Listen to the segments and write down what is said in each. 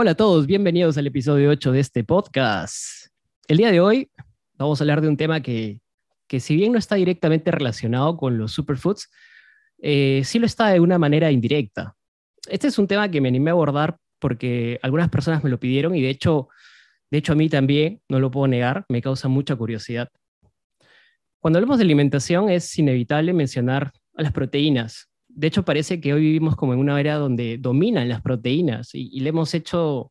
Hola a todos, bienvenidos al episodio 8 de este podcast. El día de hoy vamos a hablar de un tema que, que si bien no está directamente relacionado con los superfoods, eh, sí lo está de una manera indirecta. Este es un tema que me animé a abordar porque algunas personas me lo pidieron y de hecho, de hecho a mí también, no lo puedo negar, me causa mucha curiosidad. Cuando hablamos de alimentación es inevitable mencionar a las proteínas, de hecho parece que hoy vivimos como en una era donde dominan las proteínas y, le hemos hecho,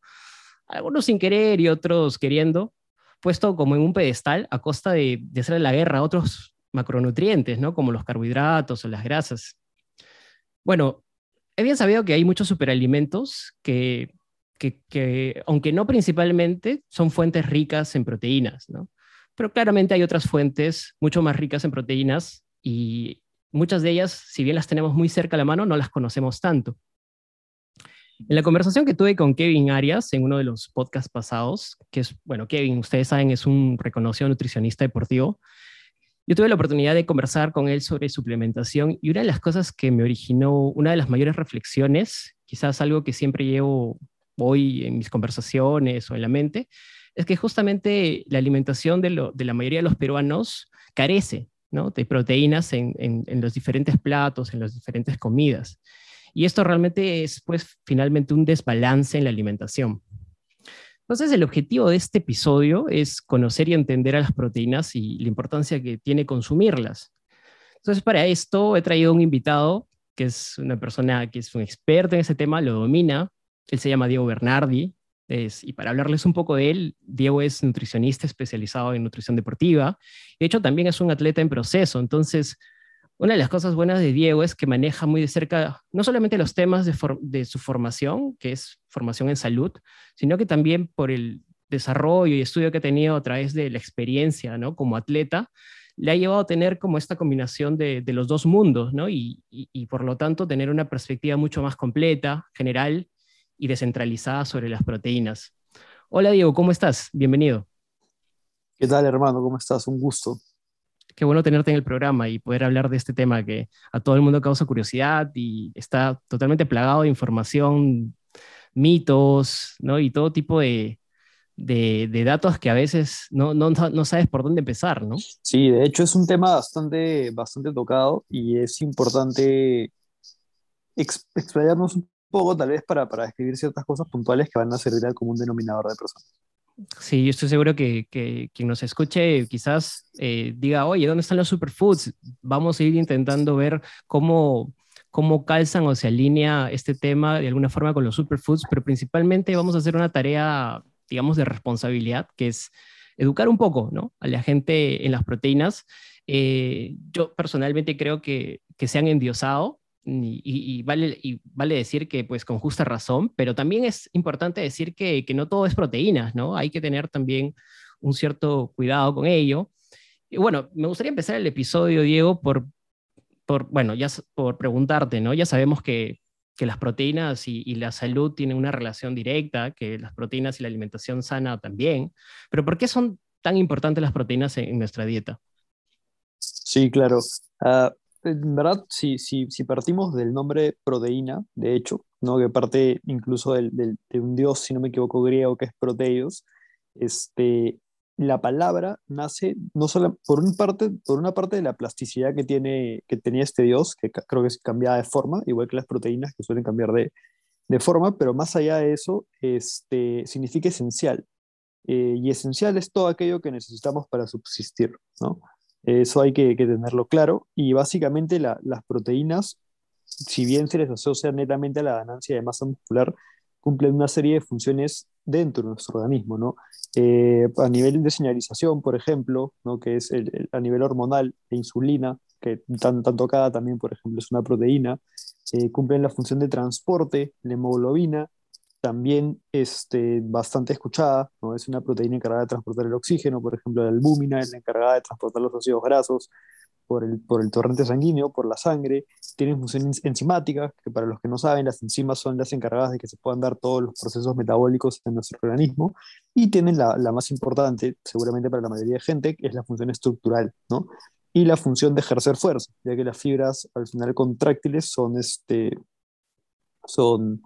algunos sin querer y otros queriendo, puesto como en un pedestal a costa de, hacerle la guerra a otros macronutrientes, ¿no? Como los carbohidratos o las grasas. Bueno, he bien sabido que hay muchos superalimentos que, que, que, aunque no principalmente, son fuentes ricas en proteínas, ¿no? Pero claramente hay otras fuentes mucho más ricas en proteínas y muchas de ellas, si bien las tenemos muy cerca a la mano, no las conocemos tanto. En la conversación que tuve con Kevin Arias en uno de los podcasts pasados, que es, bueno, Kevin, ustedes saben, es un reconocido nutricionista deportivo, yo tuve la oportunidad de conversar con él sobre suplementación y una de las cosas que me originó, una de las mayores reflexiones, quizás algo que siempre llevo hoy en mis conversaciones o en la mente, es que justamente la alimentación de, de la mayoría de los peruanos carece de proteínas en, los diferentes platos, en las diferentes comidas. Y esto realmente es, pues, finalmente un desbalance en la alimentación. Entonces, el objetivo de este episodio es conocer y entender a las proteínas y la importancia que tiene consumirlas. Entonces, para esto he traído un invitado que es una persona que es un experto en ese tema, lo domina. Él se llama Diego Bernardi, y para hablarles un poco de él, Diego es nutricionista especializado en nutrición deportiva. De hecho, también es un atleta en proceso. Entonces, una de las cosas buenas de Diego es que maneja muy de cerca no solamente los temas de, su formación, que es formación en salud, sino que también por el desarrollo y estudio que ha tenido a través de la experiencia como atleta, le ha llevado a tener como esta combinación de, los dos mundos, y, por lo tanto tener una perspectiva mucho más completa, general y descentralizada sobre las proteínas. Hola Diego, ¿cómo estás? Bienvenido. ¿Qué tal hermano? ¿Cómo estás? Un gusto. Qué bueno tenerte en el programa y poder hablar de este tema que a todo el mundo causa curiosidad y está totalmente plagado de información, mitos, ¿no? Y todo tipo de, de, datos que a veces no, no, no, sabes por dónde empezar, ¿no? Sí, de hecho es un tema bastante, bastante tocado y es importante explayarnos un poco tal vez para, para describir ciertas cosas puntuales que van a servir al común denominador de personas. Sí, yo estoy seguro que, que quien nos escuche quizás eh, diga, oye, ¿dónde están los superfoods? Vamos a ir intentando ver cómo, cómo calzan o se alinea este tema de alguna forma con los superfoods, pero principalmente vamos a hacer una tarea, digamos, de responsabilidad, que es educar un poco ¿no? a la gente en las proteínas. Eh, yo personalmente creo que, que se han endiosado y, vale, y vale decir que pues con justa razón, pero también es importante decir que, que, no todo es proteínas, ¿no? Hay que tener también un cierto cuidado con ello. Y bueno, me gustaría empezar el episodio, Diego, por, por bueno, ya por preguntarte, ¿no? Ya sabemos que, que las proteínas y, la salud tienen una relación directa, que las proteínas y la alimentación sana también, pero ¿por qué son tan importantes las proteínas en, nuestra dieta? Sí, claro. Uh, en verdad, si, si, si partimos del nombre proteína, de hecho, ¿no? que parte incluso del, del, de un dios, si no me equivoco, griego, que es Proteios, este, la palabra nace no solo por, un parte, por una parte de la plasticidad que, tiene, que tenía este dios, que creo que es cambiada de forma, igual que las proteínas que suelen cambiar de, de forma, pero más allá de eso, este, significa esencial. Eh, y esencial es todo aquello que necesitamos para subsistir, ¿no? Eso hay que, tenerlo claro. Y básicamente las proteínas, si bien se les asocia netamente a la ganancia de masa muscular, cumplen una serie de funciones dentro de nuestro organismo, ¿no? Eh, a nivel de señalización, por ejemplo, ¿no? que es a nivel hormonal, de insulina, que tan, tan, tocada también, por ejemplo, es una proteína, eh, cumplen la función de transporte, la hemoglobina, también este, bastante escuchada, ¿no? es una proteína encargada de transportar el oxígeno, por ejemplo, la albúmina es la encargada de transportar los ácidos grasos por el, por el torrente sanguíneo, por la sangre, tienen función enzimática, que para los que no saben, las enzimas son las encargadas de que se puedan dar todos los procesos metabólicos en nuestro organismo, y tienen la, la más importante, seguramente para la mayoría de gente, que es la función estructural, ¿no? y la función de ejercer fuerza, ya que las fibras al final contráctiles son, este, son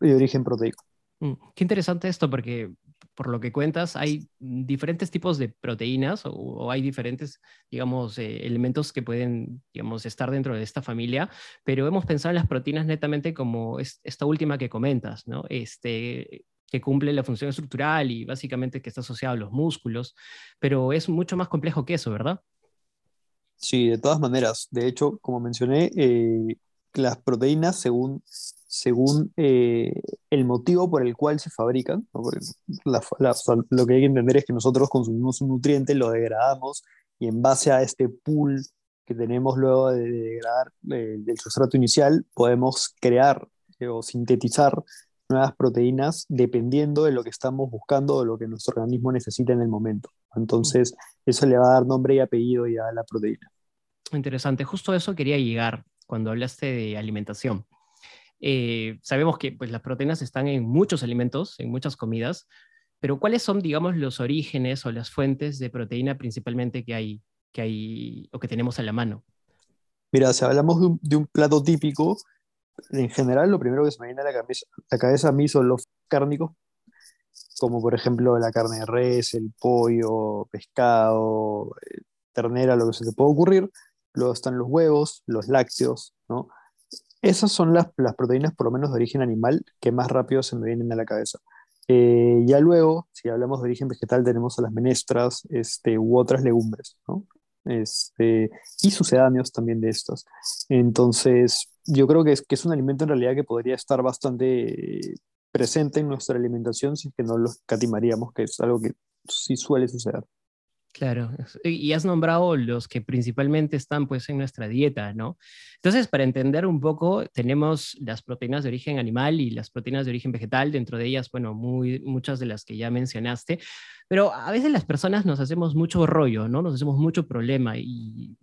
de origen proteico. Mm, qué interesante esto, porque por lo que cuentas, hay diferentes tipos de proteínas o, hay diferentes, digamos, eh, elementos que pueden, digamos, estar dentro de esta familia, pero hemos pensado en las proteínas netamente como esta última que comentas, ¿no? Este, que cumple la función estructural y básicamente que está asociado a los músculos, pero es mucho más complejo que eso, ¿verdad? Sí, de todas maneras. De hecho, como mencioné, eh, las proteínas, según, según eh, el motivo por el cual se fabrican, lo que hay que entender es que nosotros consumimos un nutriente, lo degradamos y en base a este pool que tenemos luego de degradar eh, del sustrato inicial, podemos crear o sintetizar nuevas proteínas dependiendo de lo que estamos buscando o lo que nuestro organismo necesita en el momento. Entonces, eso le va a dar nombre y apellido ya a la proteína. Interesante, justo eso quería llegar cuando hablaste de alimentación. Eh, sabemos que pues, las proteínas están en muchos alimentos, en muchas comidas, pero ¿cuáles son, digamos, los orígenes o las fuentes de proteína principalmente que hay, que hay o que tenemos a la mano? Mira, si hablamos de un, plato típico, en general lo primero que se me viene a la cabeza, a mí son los cárnicos, como por ejemplo la carne de res, el pollo, pescado, eh, ternera, lo que se te pueda ocurrir. Luego están los huevos, los lácteos, ¿no? Esas son las, proteínas, por lo menos de origen animal, que más rápido se me vienen a la cabeza. Eh, ya luego, si hablamos de origen vegetal, tenemos a las menestras este, u otras legumbres, ¿no? Este, y sucedáneos también de estas. Entonces, yo creo que es, que es un alimento en realidad que podría estar bastante presente en nuestra alimentación si es que no lo catimaríamos, que es algo que sí suele suceder. Claro, y has nombrado los que principalmente están pues en nuestra dieta, ¿no? Entonces, para entender un poco, tenemos las proteínas de origen animal y las proteínas de origen vegetal, dentro de ellas, bueno, muy, muchas de las que ya mencionaste, pero a veces las personas nos hacemos mucho rollo, ¿no? Nos hacemos mucho problema y,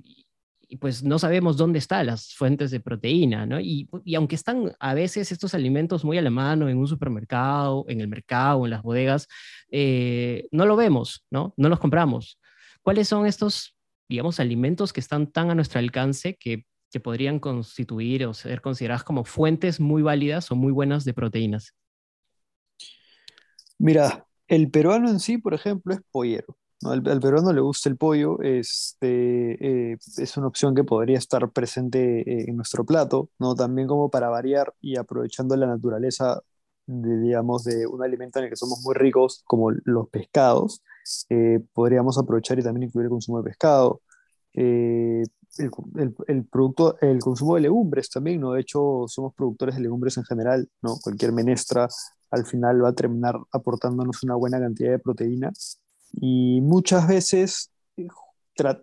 pues no sabemos dónde están las fuentes de proteína, ¿no? Y, aunque están a veces estos alimentos muy a la mano en un supermercado, en el mercado, en las bodegas, eh, no lo vemos, ¿no? No los compramos. ¿Cuáles son estos, digamos, alimentos que están tan a nuestro alcance que, podrían constituir o ser consideradas como fuentes muy válidas o muy buenas de proteínas? Mira, el peruano en sí, por ejemplo, es pollero. Al, peruano le gusta el pollo, este, eh, es una opción que podría estar presente eh, en nuestro plato, ¿no? También como para variar y aprovechando la naturaleza de, digamos, de un alimento en el que somos muy ricos, como los pescados, eh, podríamos aprovechar y también incluir el consumo de pescado. Eh, el, el, producto, el consumo de legumbres también, ¿no? De hecho, somos productores de legumbres en general, ¿no? Cualquier menestra al final va a terminar aportándonos una buena cantidad de proteína y muchas veces,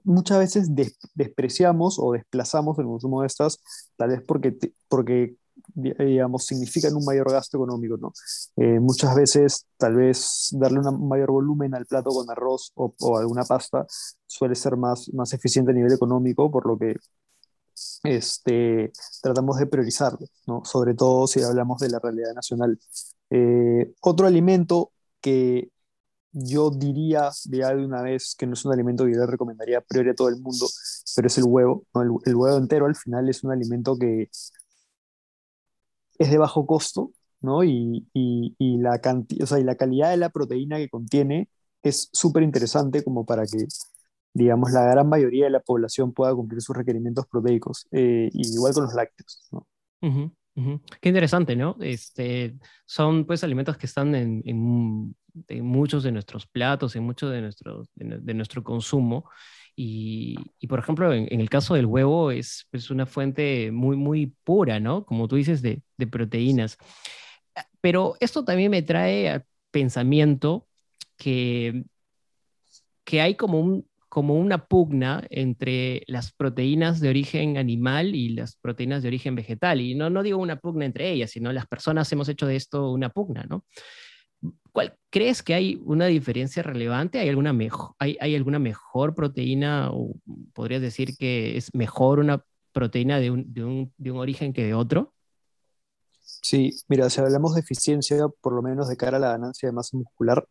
muchas veces despreciamos o desplazamos el consumo de estas, tal vez porque, porque digamos, significan un mayor gasto económico, ¿no? Eh, muchas veces, tal vez, darle un mayor volumen al plato con arroz o, o, alguna pasta suele ser más, más eficiente a nivel económico, por lo que este, tratamos de priorizarlo, ¿no? Sobre todo si hablamos de la realidad nacional. Eh, otro alimento que yo diría ya de una vez que no es un alimento que yo le recomendaría a priori a todo el mundo, pero es el huevo. El, el, huevo entero al final es un alimento que es de bajo costo, ¿no? Y, y, la, o sea, y la calidad de la proteína que contiene es súper interesante como para que, digamos, la gran mayoría de la población pueda cumplir sus requerimientos proteicos, eh, igual con los lácteos, ¿no? Qué interesante, ¿no? Este, son pues alimentos que están en, en, en muchos de nuestros platos, en mucho de nuestro, de nuestro consumo y, por ejemplo, en, el caso del huevo es, es, una fuente muy, muy pura, ¿no? Como tú dices, de, proteínas. Ah, pero esto también me trae a pensamiento que, que hay como un, como una pugna entre las proteínas de origen animal y las proteínas de origen vegetal. Y no, no digo una pugna entre ellas, sino las personas hemos hecho de esto una pugna, ¿no? ¿Cuál, ¿Crees que hay una diferencia relevante? ¿Hay alguna, mejor, hay, ¿Hay alguna mejor proteína o podrías decir que es mejor una proteína de un, de un, de un origen que de otro? Sí, mira, si hablamos de eficiencia, por lo menos de cara a la ganancia de masa muscular,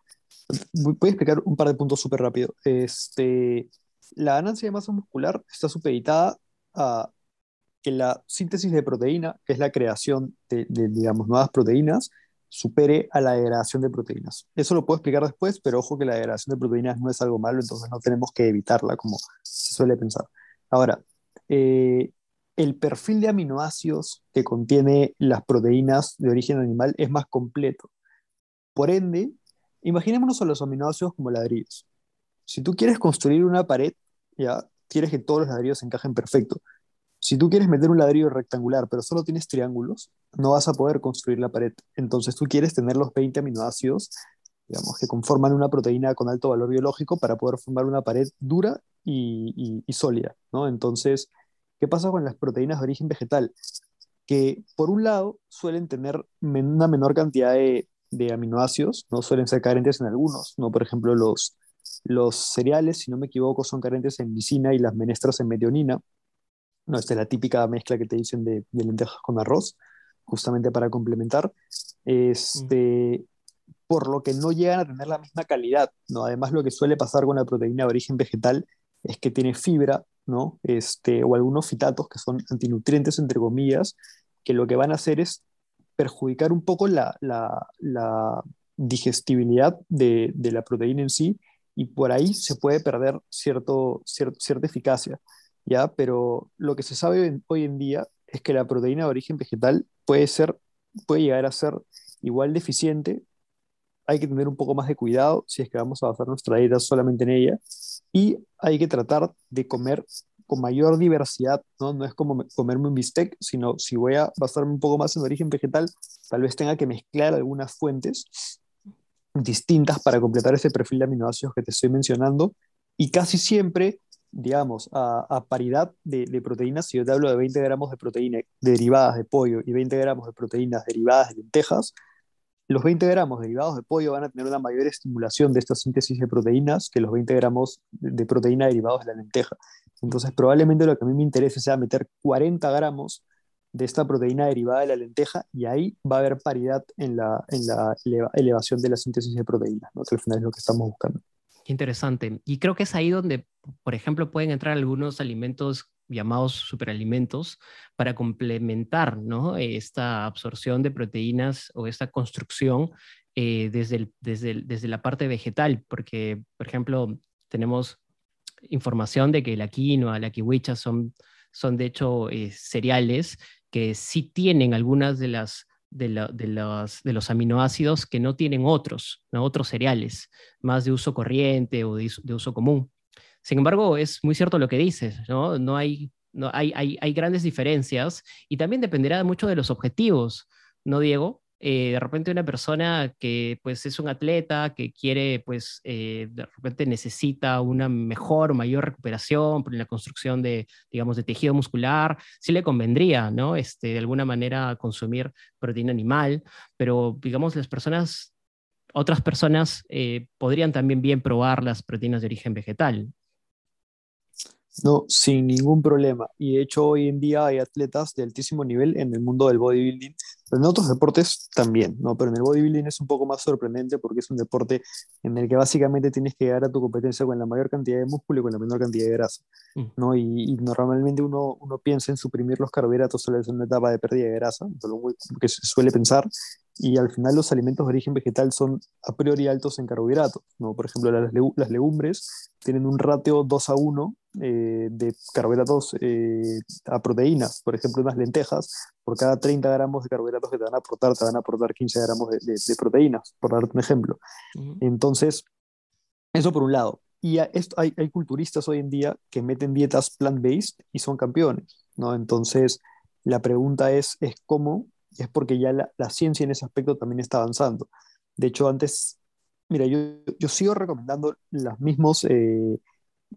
voy a explicar un par de puntos súper rápido. Este, la ganancia de masa muscular está supeditada a que la síntesis de proteína, que es la creación de, de, digamos, nuevas proteínas, supere a la degradación de proteínas. Eso lo puedo explicar después, pero ojo que la degradación de proteínas no es algo malo, entonces no tenemos que evitarla como se suele pensar. Ahora, eh, el perfil de aminoácidos que contiene las proteínas de origen animal es más completo. Por ende, imaginémonos a los aminoácidos como ladrillos. Si tú quieres construir una pared, ya quieres que todos los ladrillos encajen perfecto. Si tú quieres meter un ladrillo rectangular, pero solo tienes triángulos, no vas a poder construir la pared. Entonces tú quieres tener los 20 aminoácidos, digamos, que conforman una proteína con alto valor biológico para poder formar una pared dura y, sólida, ¿no? Entonces, ¿qué pasa con las proteínas de origen vegetal? Que por un lado suelen tener una menor cantidad de, aminoácidos, no suelen ser carentes en algunos, ¿no? Por ejemplo, los, los cereales, si no me equivoco, son carentes en lisina y las menestras en metionina. No, es la típica mezcla que te dicen de, lentejas con arroz, justamente para complementar. Este, Por lo que no llegan a tener la misma calidad. ¿no? Además, lo que suele pasar con la proteína de origen vegetal es que tiene fibra, ¿no? Este, o algunos fitatos que son antinutrientes, entre comillas, que lo que van a hacer es perjudicar un poco la, digestibilidad de, la proteína en sí y por ahí se puede perder cierto, cierta eficacia, Pero lo que se sabe hoy en día es que la proteína de origen vegetal puede, ser, puede llegar a ser igual deficiente. Hay que tener un poco más de cuidado si es que vamos a basar nuestra dieta solamente en ella. Y hay que tratar de comer con mayor diversidad, ¿no? No es como comerme un bistec, sino si voy a basarme un poco más en origen vegetal, tal vez tenga que mezclar algunas fuentes distintas para completar ese perfil de aminoácidos que te estoy mencionando. Y casi siempre, digamos, a, paridad de, proteínas, si yo te hablo de 20 gramos de proteína derivadas de pollo y 20 gramos de proteínas derivadas de lentejas, los 20 gramos derivados de pollo van a tener una mayor estimulación de esta síntesis de proteínas que los 20 gramos de proteína derivados de la lenteja. Entonces, probablemente lo que a mí me interesa sea meter 40 gramos de esta proteína derivada de la lenteja y ahí va a haber paridad en la, en la elevación de la síntesis de proteínas, ¿no? que al final es lo que estamos buscando. Interesante. Y creo que es ahí donde, por ejemplo, pueden entrar algunos alimentos llamados superalimentos para complementar ¿no? esta absorción de proteínas o esta construcción eh, desde, desde, desde la parte vegetal, porque, por ejemplo, tenemos información de que la quinoa, la kiwicha son, son de hecho eh, cereales que sí tienen algunas de las de, de, los, de, los, aminoácidos que no tienen otros, ¿no? otros cereales, más de uso corriente o de, de uso común. Sin embargo, es muy cierto lo que dices, ¿no? No hay, no, hay, hay, hay grandes diferencias y también dependerá mucho de los objetivos, ¿no, Diego? Eh, de repente una persona que pues es un atleta que quiere pues eh, de repente necesita una mejor o mayor recuperación por la construcción de digamos de tejido muscular sí le convendría no este de alguna manera consumir proteína animal pero digamos las personas otras personas eh, podrían también bien probar las proteínas de origen vegetal no, sin ningún problema. Y de hecho hoy en día hay atletas de altísimo nivel en el mundo del bodybuilding, pero en otros deportes también, ¿no? Pero en el bodybuilding es un poco más sorprendente porque es un deporte en el que básicamente tienes que llegar a tu competencia con la mayor cantidad de músculo y con la menor cantidad de grasa, mm. ¿no? Y, normalmente uno, uno piensa en suprimir los carbohidratos solo en una etapa de pérdida de grasa, que se suele pensar, y al final los alimentos de origen vegetal son a priori altos en carbohidratos. ¿no? Por ejemplo, las, las legumbres tienen un ratio 2 a 1 eh, de carbohidratos eh, a proteínas. Por ejemplo, unas lentejas, por cada 30 gramos de carbohidratos que te van a aportar, te van a aportar 15 gramos de, de, proteínas, por darte un ejemplo. Entonces, eso por un lado. Y esto, hay, hay, culturistas hoy en día que meten dietas plant-based y son campeones. ¿no? Entonces, la pregunta es, es cómo es porque ya la, la, ciencia en ese aspecto también está avanzando. De hecho, antes, mira, yo, yo sigo recomendando los mismos, eh,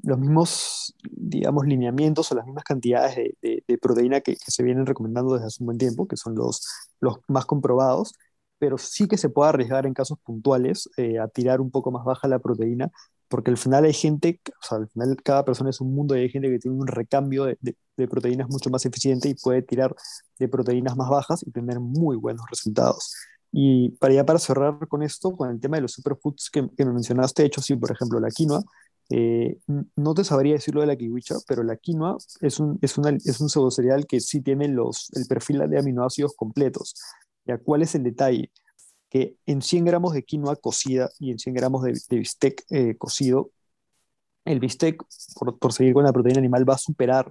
los mismos, digamos, lineamientos o las mismas cantidades de, proteína que, se vienen recomendando desde hace un buen tiempo, que son los, los más comprobados, pero sí que se puede arriesgar en casos puntuales eh, a tirar un poco más baja la proteína, porque al final hay gente, o sea, al final cada persona es un mundo y hay gente que tiene un recambio de, de proteínas mucho más eficiente y puede tirar de proteínas más bajas y tener muy buenos resultados. Y para ya para cerrar con esto, con el tema de los superfoods que, que me mencionaste, de hecho, sí, por ejemplo, la quinoa, eh, no te sabría decirlo de la kiwicha, pero la quinoa es un, es, una, es un pseudo cereal que sí tiene los, el perfil de aminoácidos completos. ¿Ya? ¿Cuál es el detalle? Que en 100 gramos de quinoa cocida y en 100 gramos de, bistec eh, cocido, el bistec, por, por, seguir con la proteína animal, va a superar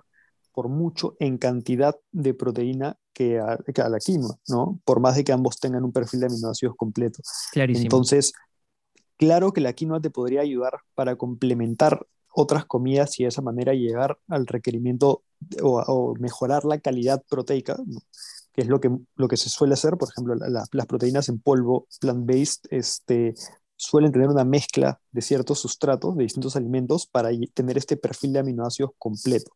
por mucho en cantidad de proteína que a, que a, la quinoa, ¿no? Por más de que ambos tengan un perfil de aminoácidos completo. Clarísimo. Entonces, claro que la quinoa te podría ayudar para complementar otras comidas y de esa manera llegar al requerimiento o, mejorar la calidad proteica, que es lo que, lo que se suele hacer. Por ejemplo, las proteínas en polvo plant-based este, suelen tener una mezcla de ciertos sustratos de distintos alimentos para tener este perfil de aminoácidos completo.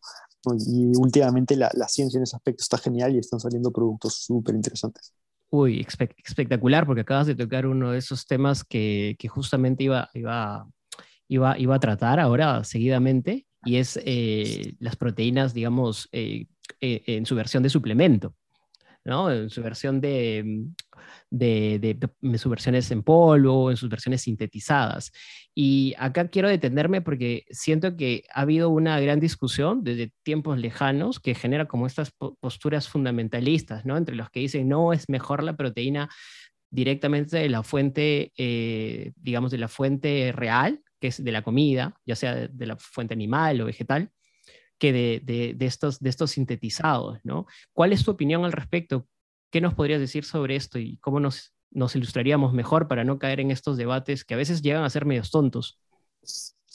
Y últimamente la, la, ciencia en ese aspecto está genial y están saliendo productos súper interesantes. Uy, espectacular, porque acabas de tocar uno de esos temas que, justamente iba, iba, iba, iba, a tratar ahora seguidamente, y es eh, las proteínas, digamos, eh, eh, en su versión de suplemento. ¿No? En su versión de, de, sus versiones en polvo, en sus versiones sintetizadas. Y acá quiero detenerme porque siento que ha habido una gran discusión desde tiempos lejanos que genera como estas posturas fundamentalistas, ¿no? Entre los que dicen, no, es mejor la proteína directamente de la fuente, eh, digamos, de la fuente real, que es de la comida, ya sea de, la fuente animal o vegetal, que de, de, estos, de estos sintetizados, ¿no? ¿Cuál es tu opinión al respecto? ¿Qué nos podrías decir sobre esto y cómo nos, nos ilustraríamos mejor para no caer en estos debates que a veces llegan a ser medios tontos?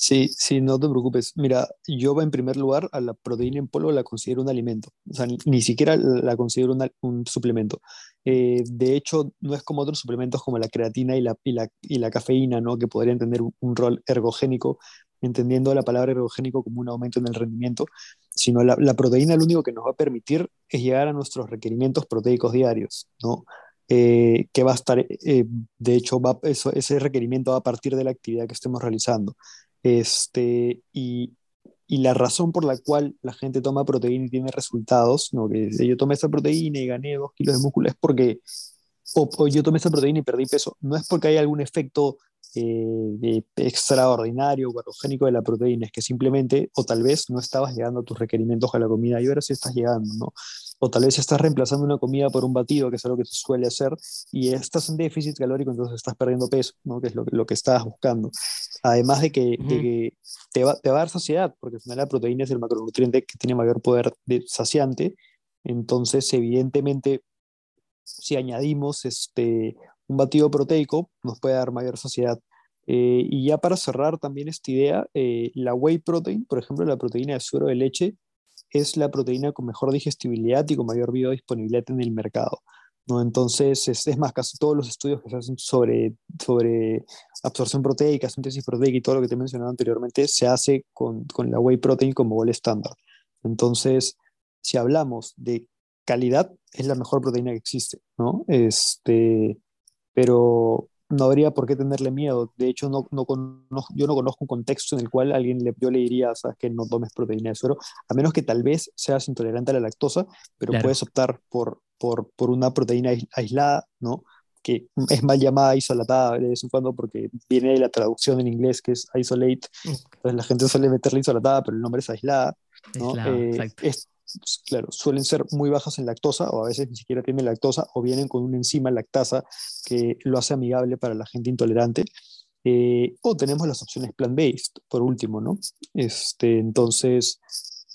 Sí, sí, no te preocupes. Mira, yo en primer lugar a la proteína en polvo la considero un alimento, o sea, ni, siquiera la considero un suplemento. Eh, de hecho, no es como otros suplementos como la creatina y la, y la, cafeína, ¿no? que podrían tener un, rol ergogénico, entendiendo la palabra ergogénico como un aumento en el rendimiento, sino la, la, proteína lo único que nos va a permitir es llegar a nuestros requerimientos proteicos diarios, ¿no? Eh, que va a estar, eh, de hecho, va, eso, ese requerimiento va a partir de la actividad que estemos realizando. Este, y, y la razón por la cual la gente toma proteína y tiene resultados, ¿no? que yo tomé esa proteína y gané dos kilos de músculo, es porque, o, yo tomé esa proteína y perdí peso, no es porque hay algún efecto eh, extraordinario o erogénico de la proteína, es que simplemente, o tal vez no estabas llegando a tus requerimientos con la comida y ahora sí estás llegando, ¿no? O tal vez estás reemplazando una comida por un batido, que es algo que se suele hacer, y estás en déficit calórico, entonces estás perdiendo peso, ¿no? Que es lo, lo que estabas buscando. Además de que, de que te va, te va, a dar saciedad, porque al final la proteína es el macronutriente que tiene mayor poder de saciante. Entonces, evidentemente, si añadimos este, un batido proteico, nos puede dar mayor saciedad. Eh, y ya para cerrar también esta idea, eh, la whey protein, por ejemplo, la proteína de suero de leche, es la proteína con mejor digestibilidad y con mayor biodisponibilidad en el mercado. ¿no? Entonces, es, es, más, casi todos los estudios que se hacen sobre, sobre absorción proteica, síntesis proteica y todo lo que te he mencionado anteriormente, se hace con, con la whey protein como gol estándar. Entonces, si hablamos de calidad, es la mejor proteína que existe, ¿no? Este, pero no habría por qué tenerle miedo. De hecho, no, no conozco, yo no conozco un contexto en el cual alguien le, yo le diría, sabes que no tomes proteína de suero, a menos que tal vez seas intolerante a la lactosa, pero puedes optar por, por, por, una proteína aislada, ¿no? que es mal llamada isolatada de vez en cuando porque viene de la traducción en inglés que es isolate, entonces la gente suele meterle isolatada, pero el nombre es aislada. ¿no? Eh, es, claro, suelen ser muy bajas en lactosa o a veces ni siquiera tienen lactosa o vienen con una enzima lactasa que lo hace amigable para la gente intolerante. Eh, o tenemos las opciones plant-based, por último, ¿no? Este, entonces,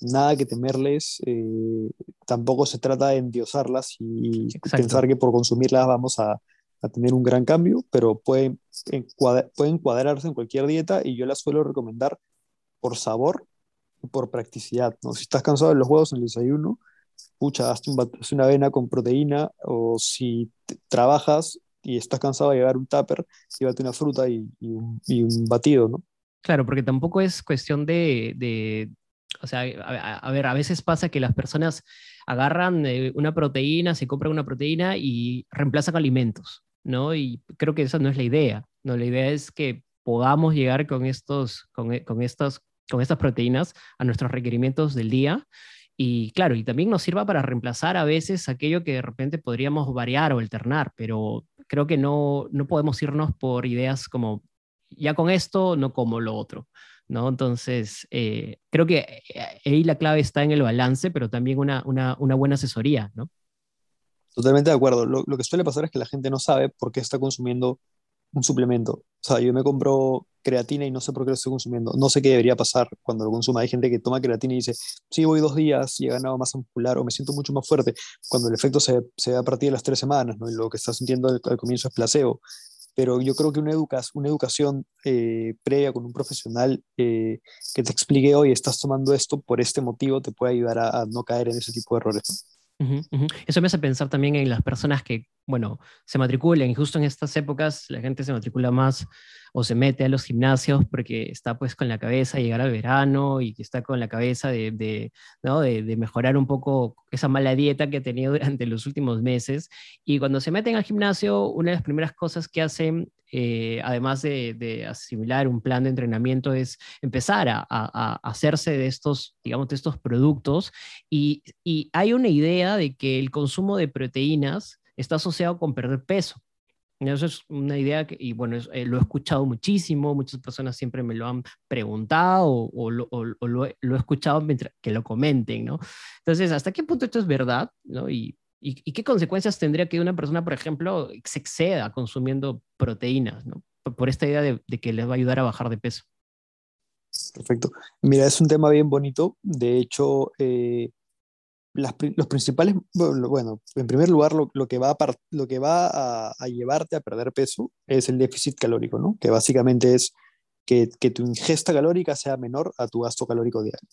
nada que temerles, eh, tampoco se trata de endiosarlas y pensar que por consumirlas vamos a, a, tener un gran cambio, pero pueden, pueden cuadrarse en cualquier dieta y yo las suelo recomendar por sabor por practicidad, ¿no? Si estás cansado de los huevos en el desayuno, pucha, hazte, un, una avena con proteína, o si trabajas y estás cansado de llevar un tupper, llévate una fruta y, un, batido, ¿no? Claro, porque tampoco es cuestión de, o sea, a, ver, a veces pasa que las personas agarran eh, una proteína, se compran una proteína y reemplazan alimentos, ¿no? Y creo que esa no es la idea, ¿no? La idea es que podamos llegar con, estos, con, e, con, estos, con estas proteínas a nuestros requerimientos del día. Y claro, y también nos sirva para reemplazar a veces aquello que de repente podríamos variar o alternar, pero creo que no, no podemos irnos por ideas como ya con esto no como lo otro, ¿no? Entonces, eh, creo que eh, ahí la clave está en el balance, pero también una, una, una buena asesoría, ¿no? Totalmente de acuerdo. Lo, lo, que suele pasar es que la gente no sabe por qué está consumiendo un suplemento. O sea, yo me compro creatina y no sé por qué lo estoy consumiendo. No sé qué debería pasar cuando lo consuma. Hay gente que toma creatina y dice, sí, voy dos días y he ganado masa muscular o me siento mucho más fuerte, cuando el efecto se, se da a partir de las tres semanas, ¿no? Y lo que estás sintiendo al, al comienzo es placebo pero yo creo que una, una educación eh, previa con un profesional eh, que te explique, hoy estás tomando esto por este motivo, te puede ayudar a, no caer en ese tipo de errores. Eso me hace pensar también en las personas que, bueno, se matriculan y justo en estas épocas la gente se matricula más o se mete a los gimnasios porque está pues con la cabeza de llegar al verano y que está con la cabeza de, de, ¿no? de, mejorar un poco esa mala dieta que ha tenido durante los últimos meses. Y cuando se meten al gimnasio, una de las primeras cosas que hacen eh, además de, asimilar un plan de entrenamiento, es empezar a, hacerse de estos, digamos, de estos productos. Y, hay una idea de que el consumo de proteínas está asociado con perder peso. Eso es una idea que, y bueno, eh, lo he escuchado muchísimo, muchas personas siempre me lo han preguntado o, lo, he escuchado mientras que lo comenten, ¿no? Entonces, ¿hasta qué punto esto es verdad? ¿no? Y ¿Y, qué consecuencias tendría que una persona, por ejemplo, se exceda consumiendo proteínas, ¿no? por esta idea de, que les va a ayudar a bajar de peso? Perfecto. Mira, es un tema bien bonito. De hecho, eh, los principales, bueno, en primer lugar, lo, que va, a, lo que va a, llevarte a perder peso es el déficit calórico, ¿no? Que básicamente es que, que tu ingesta calórica sea menor a tu gasto calórico diario.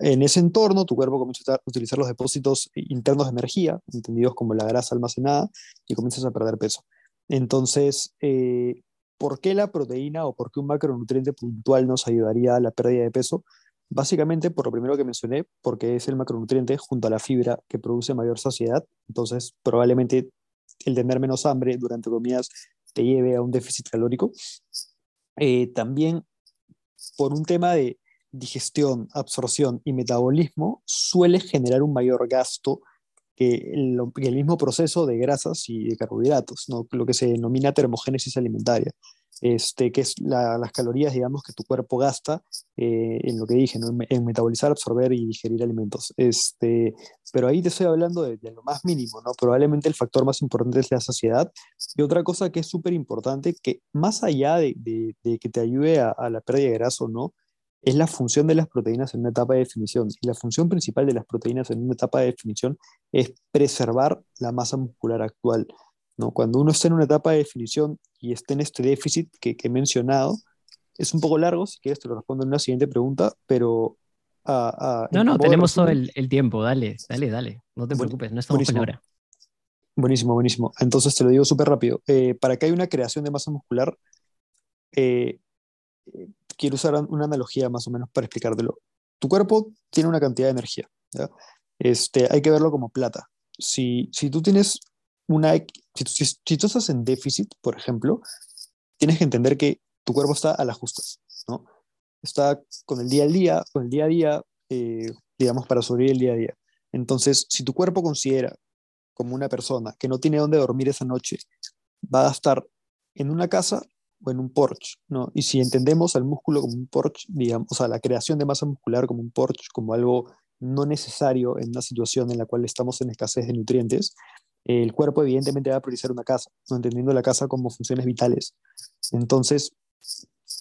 En ese entorno, tu cuerpo comienza a utilizar los depósitos internos de energía, entendidos como la grasa almacenada, y comienzas a perder peso. Entonces, eh, ¿por qué la proteína o por qué un macronutriente puntual nos ayudaría a la pérdida de peso? Básicamente, por lo primero que mencioné, porque es el macronutriente junto a la fibra que produce mayor saciedad. Entonces, probablemente el tener menos hambre durante comidas te lleve a un déficit calórico. Eh, también por un tema de digestión, absorción y metabolismo suele generar un mayor gasto que el, mismo proceso de grasas y de carbohidratos, lo que se denomina termogénesis alimentaria, este, que es las calorías, digamos, que tu cuerpo gasta eh, en lo que dije, en metabolizar, absorber y digerir alimentos. Este, pero ahí te estoy hablando de, lo más mínimo, ¿no? probablemente el factor más importante es la saciedad. Y otra cosa que es súper importante, que más allá de, de, que te ayude a, a la pérdida de grasa o no, es la función de las proteínas en una etapa de definición. Y la función principal de las proteínas en una etapa de definición es preservar la masa muscular actual. ¿No? Cuando uno está en una etapa de definición y está en este déficit que, he mencionado, es un poco largo, si quieres te lo respondo en una siguiente pregunta, pero... Uh, no, no, tenemos todo el, tiempo, dale, dale, dale, no te preocupes, no estamos buenísimo. con hora. Buenísimo, buenísimo. Entonces te lo digo súper rápido. Eh, para que haya una creación de masa muscular, eh, quiero usar una analogía más o menos para explicártelo. Tu cuerpo tiene una cantidad de energía. Este, hay que verlo como plata. Si, si tú tienes una... Si, tú estás en déficit, por ejemplo, tienes que entender que tu cuerpo está a las justas, ¿no? Está con el día al día, con el día a día, eh, digamos, para sobrevivir el día a día. Entonces, si tu cuerpo considera como una persona que no tiene dónde dormir esa noche, va a estar en una casa o en un Porsche, ¿no? Y si entendemos al músculo como un Porsche, digamos, o sea, la creación de masa muscular como un Porsche, como algo no necesario en una situación en la cual estamos en escasez de nutrientes, el cuerpo evidentemente va a priorizar una casa, ¿no? entendiendo la casa como funciones vitales. Entonces,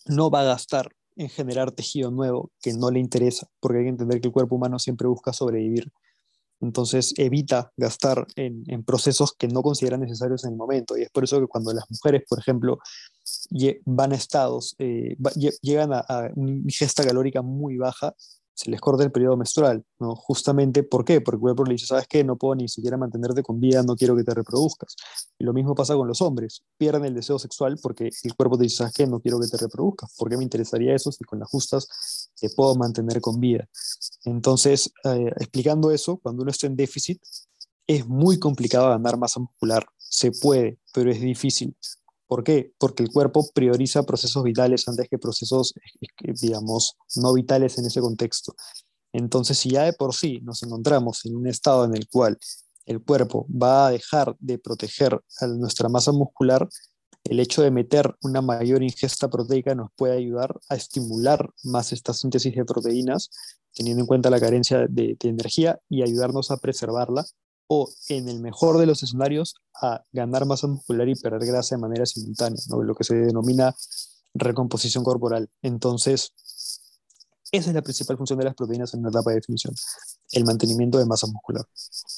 no va a gastar en generar tejido nuevo que no le interesa, porque hay que entender que el cuerpo humano siempre busca sobrevivir. Entonces evita gastar en, en, procesos que no considera necesarios en el momento. Y es por eso que cuando las mujeres, por ejemplo, van a estados, eh, llegan a, una ingesta calórica muy baja, se les corta el periodo menstrual. Justamente, ¿por qué? Porque el cuerpo le dice, ¿sabes qué? No puedo ni siquiera mantenerte con vida, no quiero que te reproduzcas. Y lo mismo pasa con los hombres, pierden el deseo sexual porque el cuerpo te dice, ¿sabes qué? No quiero que te reproduzcas. ¿Por qué me interesaría eso si con las justas te puedo mantener con vida? Entonces, eh, explicando eso, cuando uno está en déficit, es muy complicado ganar masa muscular. Se puede, pero es difícil. ¿Por qué? Porque el cuerpo prioriza procesos vitales antes que procesos, digamos, no vitales en ese contexto. Entonces, si ya de por sí nos encontramos en un estado en el cual el cuerpo va a dejar de proteger a nuestra masa muscular, el hecho de meter una mayor ingesta proteica nos puede ayudar a estimular más esta síntesis de proteínas, teniendo en cuenta la carencia de, de energía y ayudarnos a preservarla o en el mejor de los escenarios a ganar masa muscular y perder grasa de manera simultánea, lo que se denomina recomposición corporal. Entonces, esa es la principal función de las proteínas en una etapa de definición, el mantenimiento de masa muscular.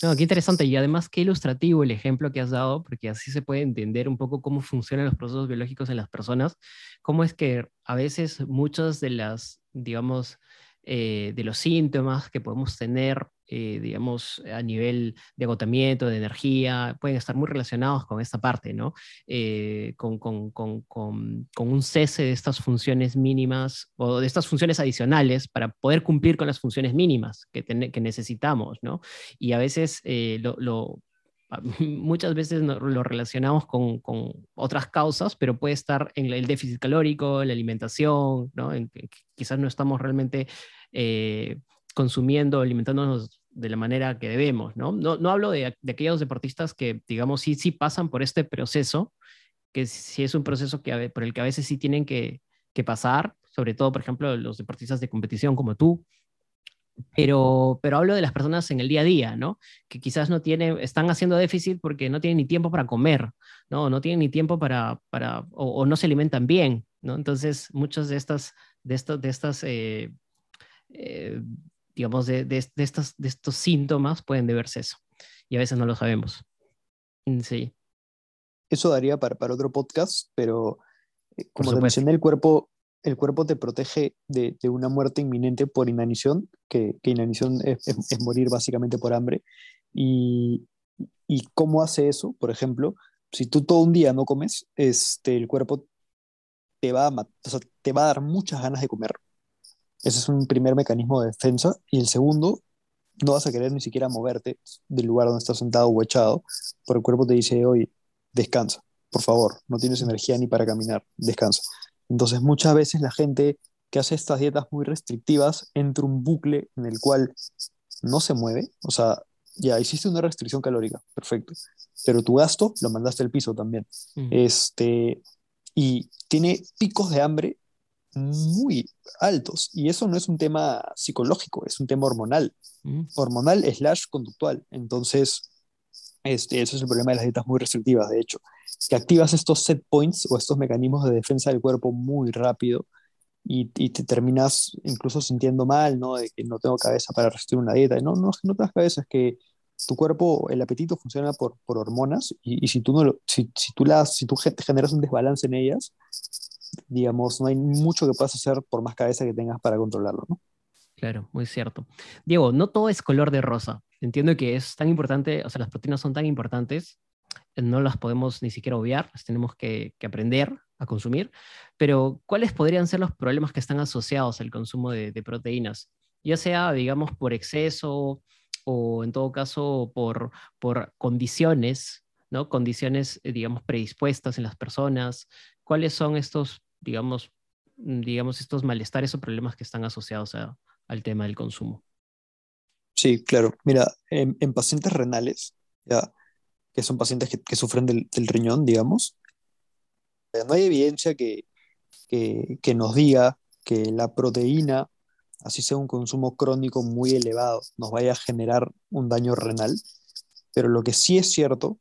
No, qué interesante y además qué ilustrativo el ejemplo que has dado, porque así se puede entender un poco cómo funcionan los procesos biológicos en las personas, cómo es que a veces muchas de las, digamos, eh, de los síntomas que podemos tener, eh, digamos, a nivel de agotamiento, de energía, pueden estar muy relacionados con esta parte, ¿no? Eh, con, con, con, con, un cese de estas funciones mínimas o de estas funciones adicionales para poder cumplir con las funciones mínimas que, que necesitamos, ¿no? Y a veces lo, lo muchas veces lo relacionamos con, con, otras causas, pero puede estar en el déficit calórico, la alimentación, ¿no? En, quizás no estamos realmente eh, consumiendo, alimentándonos de la manera que debemos, ¿no? No, no hablo de, de, aquellos deportistas que, digamos, sí, sí pasan por este proceso, que sí es un proceso que, por el que a veces sí tienen que, que pasar, sobre todo, por ejemplo, los deportistas de competición como tú, pero, pero hablo de las personas en el día a día, ¿no? Que quizás no tienen, están haciendo déficit porque no tienen ni tiempo para comer, ¿no? No tienen ni tiempo para, para o, no se alimentan bien, ¿no? Entonces, muchas de estas, de estos, de estas, eh, eh, digamos, de, de, de, estos, de estos síntomas pueden deberse a eso. Y a veces no lo sabemos. Mm, sí. Eso daría para, para otro podcast, pero eh, como te mencioné, el cuerpo, el cuerpo te protege de, de, una muerte inminente por inanición, que, que inanición es, es, morir básicamente por hambre. Y, y, cómo hace eso? Por ejemplo, si tú todo un día no comes, este, el cuerpo te va, a, o sea, te va a dar muchas ganas de comer. Ese es un primer mecanismo de defensa. Y el segundo, no vas a querer ni siquiera moverte del lugar donde estás sentado o echado, porque el cuerpo te dice, oye, descansa, por favor, no tienes energía ni para caminar, descansa. Entonces muchas veces la gente que hace estas dietas muy restrictivas entra un bucle en el cual no se mueve, o sea, ya hiciste una restricción calórica, perfecto, pero tu gasto lo mandaste al piso también. Este, y tiene picos de hambre muy altos y eso no es un tema psicológico, es un tema hormonal, hormonal slash conductual. Entonces, este, ese es el problema de las dietas muy restrictivas, de hecho, que activas estos set points o estos mecanismos de defensa del cuerpo muy rápido y, y te terminas incluso sintiendo mal, ¿no? De que no tengo cabeza para resistir una dieta. No, no es que no tengas cabeza, es que tu cuerpo, el apetito funciona por, por hormonas y, y, si, tú no lo, si, si, tú las, si tú generas un desbalance en ellas, digamos, no hay mucho que puedas hacer por más cabeza que tengas para controlarlo, ¿no? Claro, muy cierto. Diego, no todo es color de rosa. Entiendo que es tan importante, o sea, las proteínas son tan importantes, no las podemos ni siquiera obviar, las tenemos que, aprender a consumir, pero ¿cuáles podrían ser los problemas que están asociados al consumo de, de, proteínas? Ya sea, digamos, por exceso o en todo caso por, por condiciones, ¿no? Condiciones, eh, digamos, predispuestas en las personas. ¿Cuáles son estos, digamos, digamos, estos malestares o problemas que están asociados a, al tema del consumo. Sí, claro. Mira, en, en pacientes renales, ya, que son pacientes que, que sufren del, del, riñón, digamos, no hay evidencia que, que, que, nos diga que la proteína, así sea un consumo crónico muy elevado, nos vaya a generar un daño renal. Pero lo que sí es cierto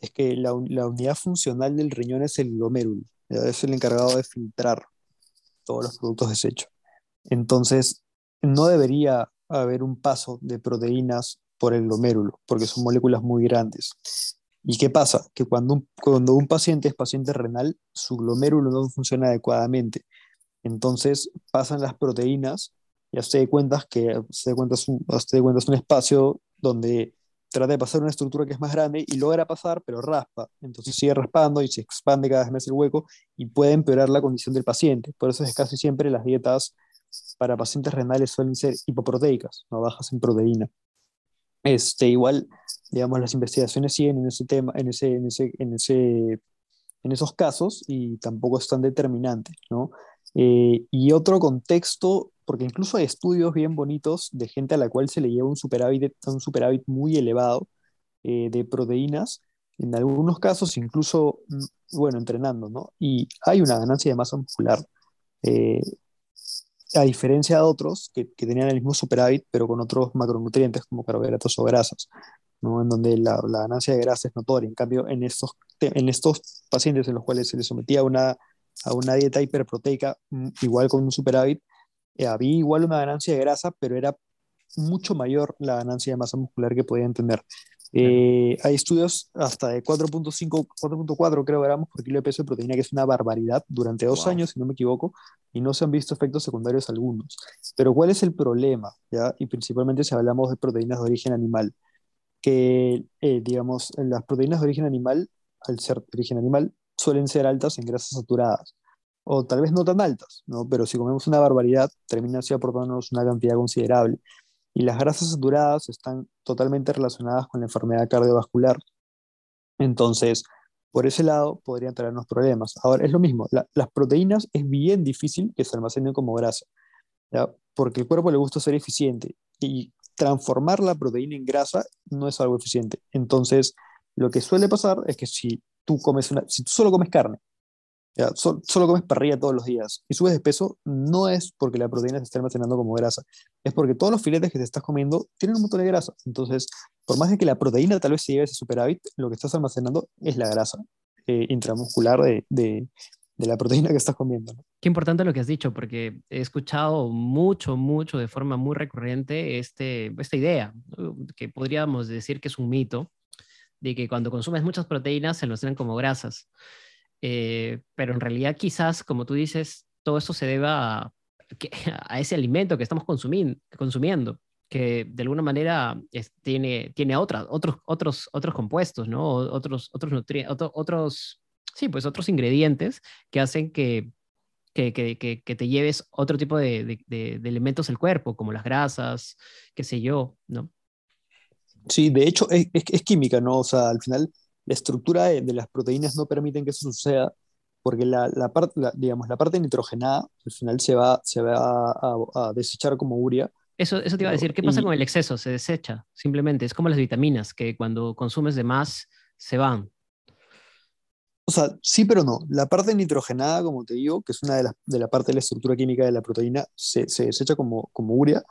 es que la, la unidad funcional del riñón es el glomérulo, es el encargado de filtrar todos los productos desechos. Entonces, no debería haber un paso de proteínas por el glomérulo, porque son moléculas muy grandes. ¿Y qué pasa? Que cuando un, cuando un paciente es paciente renal, su glomérulo no funciona adecuadamente. Entonces pasan las proteínas y hazte de cuentas que hazte de cuentas un, de cuentas un espacio donde trata de pasar una estructura que es más grande y logra pasar, pero raspa. Entonces sigue raspando y se expande cada vez más el hueco y puede empeorar la condición del paciente. Por eso es casi siempre las dietas para pacientes renales suelen ser hipoproteicas, no bajas en proteína. Este, igual, digamos, las investigaciones siguen en ese tema, en ese, en ese, en ese, en esos casos y tampoco es tan determinante, ¿no? Eh, y otro contexto, porque incluso hay estudios bien bonitos de gente a la cual se le lleva un superávit, un superávit muy elevado eh, de proteínas, en algunos casos incluso, mm, bueno, entrenando, ¿no? Y hay una ganancia de masa muscular, eh, a diferencia de otros que, que, tenían el mismo superávit, pero con otros macronutrientes como carbohidratos o grasas, ¿no? En donde la, la ganancia de grasa es notoria. En cambio, en estos, en estos pacientes en los cuales se les sometía a una a una dieta hiperproteica, mm, igual con un superávit, eh, había igual una ganancia de grasa, pero era mucho mayor la ganancia de masa muscular que podían tener. Eh, hay estudios hasta de 4.5, 4.4 creo gramos por kilo de peso de proteína, que es una barbaridad, durante dos años, si no me equivoco, y no se han visto efectos secundarios algunos. Pero ¿cuál es el problema? ¿Ya? Y principalmente si hablamos de proteínas de origen animal, que, eh, digamos, las proteínas de origen animal, al ser de origen animal, suelen ser altas en grasas saturadas. O tal vez no tan altas, ¿no? pero si comemos una barbaridad, termina así aportándonos una cantidad considerable. Y las grasas saturadas están totalmente relacionadas con la enfermedad cardiovascular. Entonces, por ese lado podrían traernos problemas. Ahora, es lo mismo, las proteínas es bien difícil que se almacenen como grasa, porque el cuerpo le gusta ser eficiente y transformar la proteína en grasa no es algo eficiente. Entonces, lo que suele pasar es que si tú comes una, si tú solo comes carne, ya, solo comes parrilla todos los días y subes de peso, no es porque la proteína se esté almacenando como grasa, es porque todos los filetes que te estás comiendo tienen un montón de grasa. Entonces, por más de que la proteína tal vez se lleve ese superávit, lo que estás almacenando es la grasa eh, intramuscular de, de, de, la proteína que estás comiendo. Qué importante lo que has dicho, porque he escuchado mucho, mucho, de forma muy recurrente este, esta idea, que podríamos decir que es un mito, de que cuando consumes muchas proteínas se almacenan como grasas. Eh, pero en realidad quizás, como tú dices, todo esto se deba a, a ese alimento que estamos consumiendo, que de alguna manera tiene, tiene otra, otros, otros, otros compuestos, ¿no? Otros, otros nutrientes, otros, sí, pues otros ingredientes que hacen que, que, que, que te lleves otro tipo de, de, de, elementos del cuerpo, como las grasas, qué sé yo, ¿no? Sí, de hecho es, es, química, ¿no? O sea, al final la estructura de, de, las proteínas no permiten que eso suceda porque la, la parte, digamos, la parte nitrogenada al final se va, se va a, a, desechar como urea. Eso, eso te iba a decir, ¿qué pasa y, con el exceso? Se desecha, simplemente. Es como las vitaminas, que cuando consumes de más, se van. O sea, sí, pero no. La parte nitrogenada, como te digo, que es una de las de la parte de la estructura química de la proteína, se, se desecha como, como urea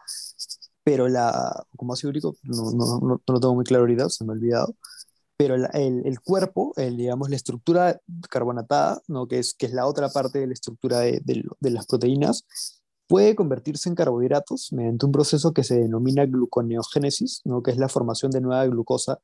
pero la, como ácido úrico, no, no, no, no, lo tengo muy claro ahorita, se me ha olvidado, pero el, el, cuerpo, el, digamos, la estructura carbonatada, ¿no? que, es, que es la otra parte de la estructura de, de, de las proteínas, puede convertirse en carbohidratos mediante un proceso que se denomina gluconeogénesis, ¿no? que es la formación de nueva glucosa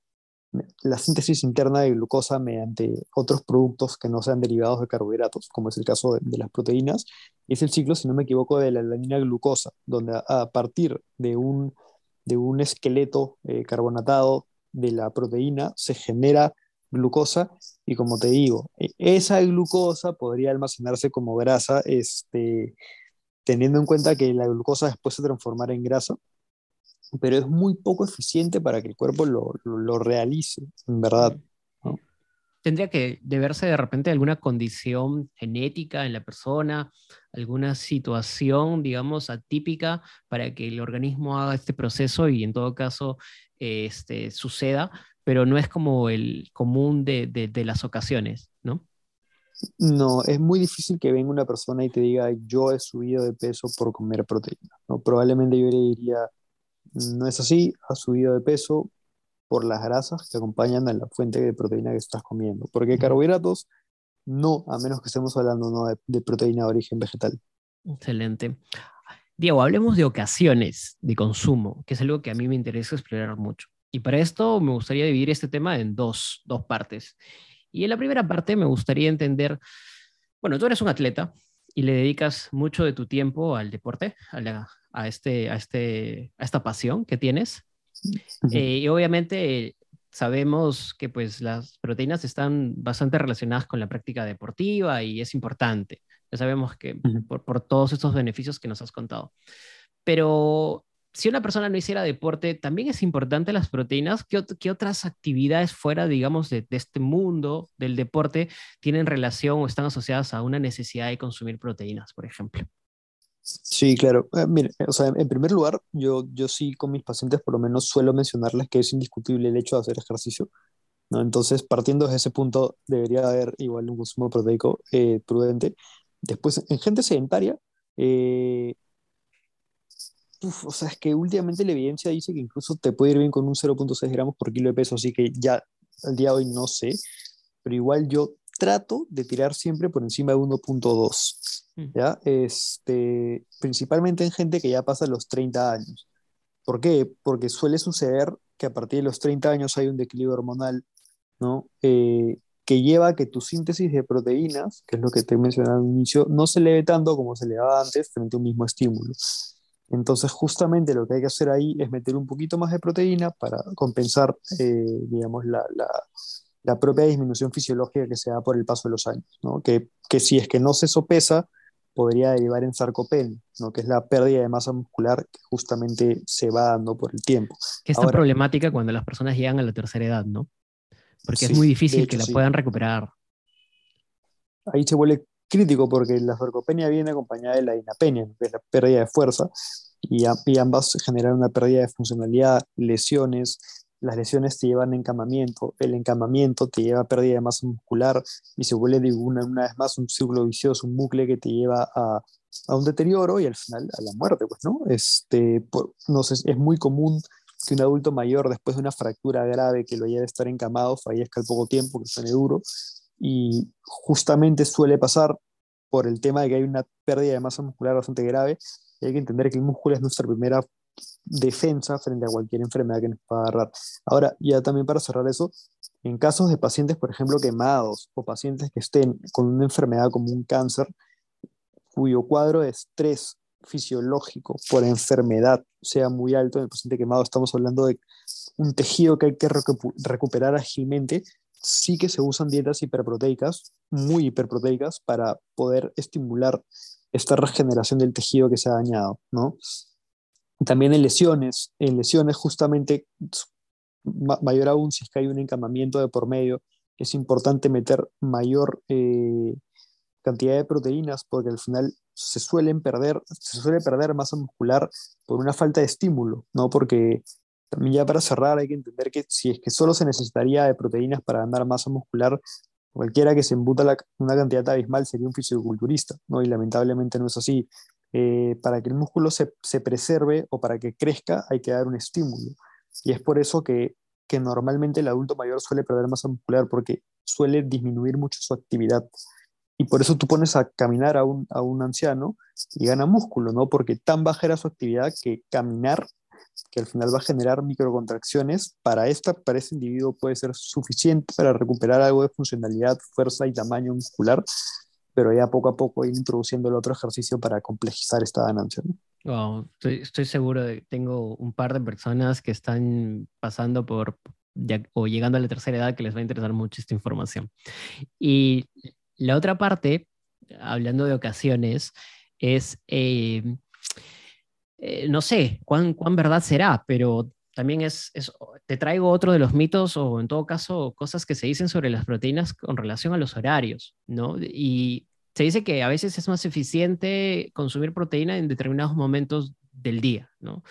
la síntesis interna de glucosa mediante otros productos que no sean derivados de carbohidratos, como es el caso de, las proteínas, es el ciclo, si no me equivoco, de la alanina glucosa, donde a, a partir de un, de un esqueleto eh, carbonatado de la proteína se genera glucosa. Y como te digo, e, esa glucosa podría almacenarse como grasa, este, teniendo en cuenta que la glucosa después se transformará en grasa pero es muy poco eficiente para que el cuerpo lo, lo, lo realice, en verdad. ¿no? Tendría que deberse de repente alguna condición genética en la persona, alguna situación, digamos, atípica para que el organismo haga este proceso y en todo caso este, suceda, pero no es como el común de, de, de las ocasiones, ¿no? No, es muy difícil que venga una persona y te diga, yo he subido de peso por comer proteína. ¿no? Probablemente yo le diría, no es así, has subido de peso por las grasas que acompañan a la fuente de proteína que estás comiendo. Porque carbohidratos, no, a menos que estemos hablando ¿no? de, de proteína de origen vegetal. Excelente. Diego, hablemos de ocasiones de consumo, que es algo que a mí me interesa explorar mucho. Y para esto me gustaría dividir este tema en dos, dos partes. Y en la primera parte me gustaría entender, bueno, tú eres un atleta y le dedicas mucho de tu tiempo al deporte, a, este, a, este, a esta pasión que tienes. Eh, y obviamente sabemos que pues las proteínas están bastante relacionadas con la práctica deportiva y es importante. Ya sabemos que por, por, todos estos beneficios que nos has contado. Pero si una persona no hiciera deporte, también es importante las proteínas. ¿Qué, qué otras actividades fuera, digamos, de, de, este mundo del deporte tienen relación o están asociadas a una necesidad de consumir proteínas, por ejemplo? Sí, claro. Eh, mire, o sea, en primer lugar, yo, yo sí con mis pacientes por lo menos suelo mencionarles que es indiscutible el hecho de hacer ejercicio. ¿no? Entonces, partiendo de ese punto, debería haber igual un consumo proteico eh, prudente. Después, en gente sedentaria, eh, o sea, es que últimamente la evidencia dice que incluso te puede ir bien con un 0.6 gramos por kilo de peso, así que ya al día de hoy no sé, pero igual yo trato de tirar siempre por encima de 1.2, mm. ¿ya? Este, principalmente en gente que ya pasa los 30 años. ¿Por qué? Porque suele suceder que a partir de los 30 años hay un declive hormonal, ¿no? Eh, que lleva a que tu síntesis de proteínas, que es lo que te mencionaba al inicio, no se eleve tanto como se elevaba antes frente a un mismo estímulo. Entonces, justamente lo que hay que hacer ahí es meter un poquito más de proteína para compensar, eh, digamos, la, la, la, propia disminución fisiológica que se da por el paso de los años, ¿no? que, que, si es que no se sopesa, podría derivar en sarcopenia, ¿no? que es la pérdida de masa muscular que justamente se va dando por el tiempo. Que esta problemática cuando las personas llegan a la tercera edad, ¿no? Porque es muy difícil que la puedan recuperar. Ahí se vuelve crítico porque la sarcopenia viene acompañada de la dinapenia, que es la pérdida de fuerza, y, ambas generan una pérdida de funcionalidad, lesiones. Las lesiones te llevan a encamamiento, el encamamiento te lleva a pérdida de masa muscular y se vuelve una, una vez más un círculo vicioso, un bucle que te lleva a, a un deterioro y al final a la muerte, pues, ¿no? Este, no sé, es muy común que un adulto mayor después de una fractura grave que lo lleve a estar encamado fallezca al poco tiempo, que suene duro, y justamente suele pasar por el tema de que hay una pérdida de masa muscular bastante grave hay que entender que el músculo es nuestra primera defensa frente a cualquier enfermedad que nos pueda agarrar. Ahora, ya también para cerrar eso, en casos de pacientes, por ejemplo, quemados o pacientes que estén con una enfermedad como un cáncer, cuyo cuadro de estrés fisiológico por enfermedad sea muy alto en el paciente quemado, estamos hablando de un tejido que hay que recuperar ágilmente, sí que se usan dietas hiperproteicas, muy hiperproteicas, para poder estimular esta regeneración del tejido que se ha dañado, ¿no? También en lesiones, en lesiones justamente, mayor aún si es que hay un encamamiento de por medio, es importante meter mayor eh, cantidad de proteínas porque al final se suelen perder, se suele perder masa muscular por una falta de estímulo, ¿no? Porque también ya para cerrar hay que entender que si es que solo se necesitaría de proteínas para ganar masa muscular, cualquiera que se embuta una cantidad abismal sería un fisioculturista, ¿no? Y lamentablemente no es así. Eh, para que el músculo se, se, preserve o para que crezca hay que dar un estímulo. Y es por eso que, que normalmente el adulto mayor suele perder masa muscular porque suele disminuir mucho su actividad. Y por eso tú pones a caminar a un, a un anciano y gana músculo, ¿no? Porque tan baja era su actividad que caminar que al final va a generar microcontracciones, para, esta, para este individuo puede ser suficiente para recuperar algo de funcionalidad, fuerza y tamaño muscular, pero ya poco a poco ir introduciendo el otro ejercicio para complejizar esta ganancia. estoy, seguro de que tengo un par de personas que están pasando por o llegando a la tercera edad que les va a interesar mucho esta información. Y la otra parte, hablando de ocasiones, es eh, eh, no sé cuán, cuán verdad será, pero también es, te traigo otro de los mitos o en todo caso cosas que se dicen sobre las proteínas con relación a los horarios, ¿no? Y se dice que a veces es más eficiente consumir proteína en determinados momentos del día, ¿no?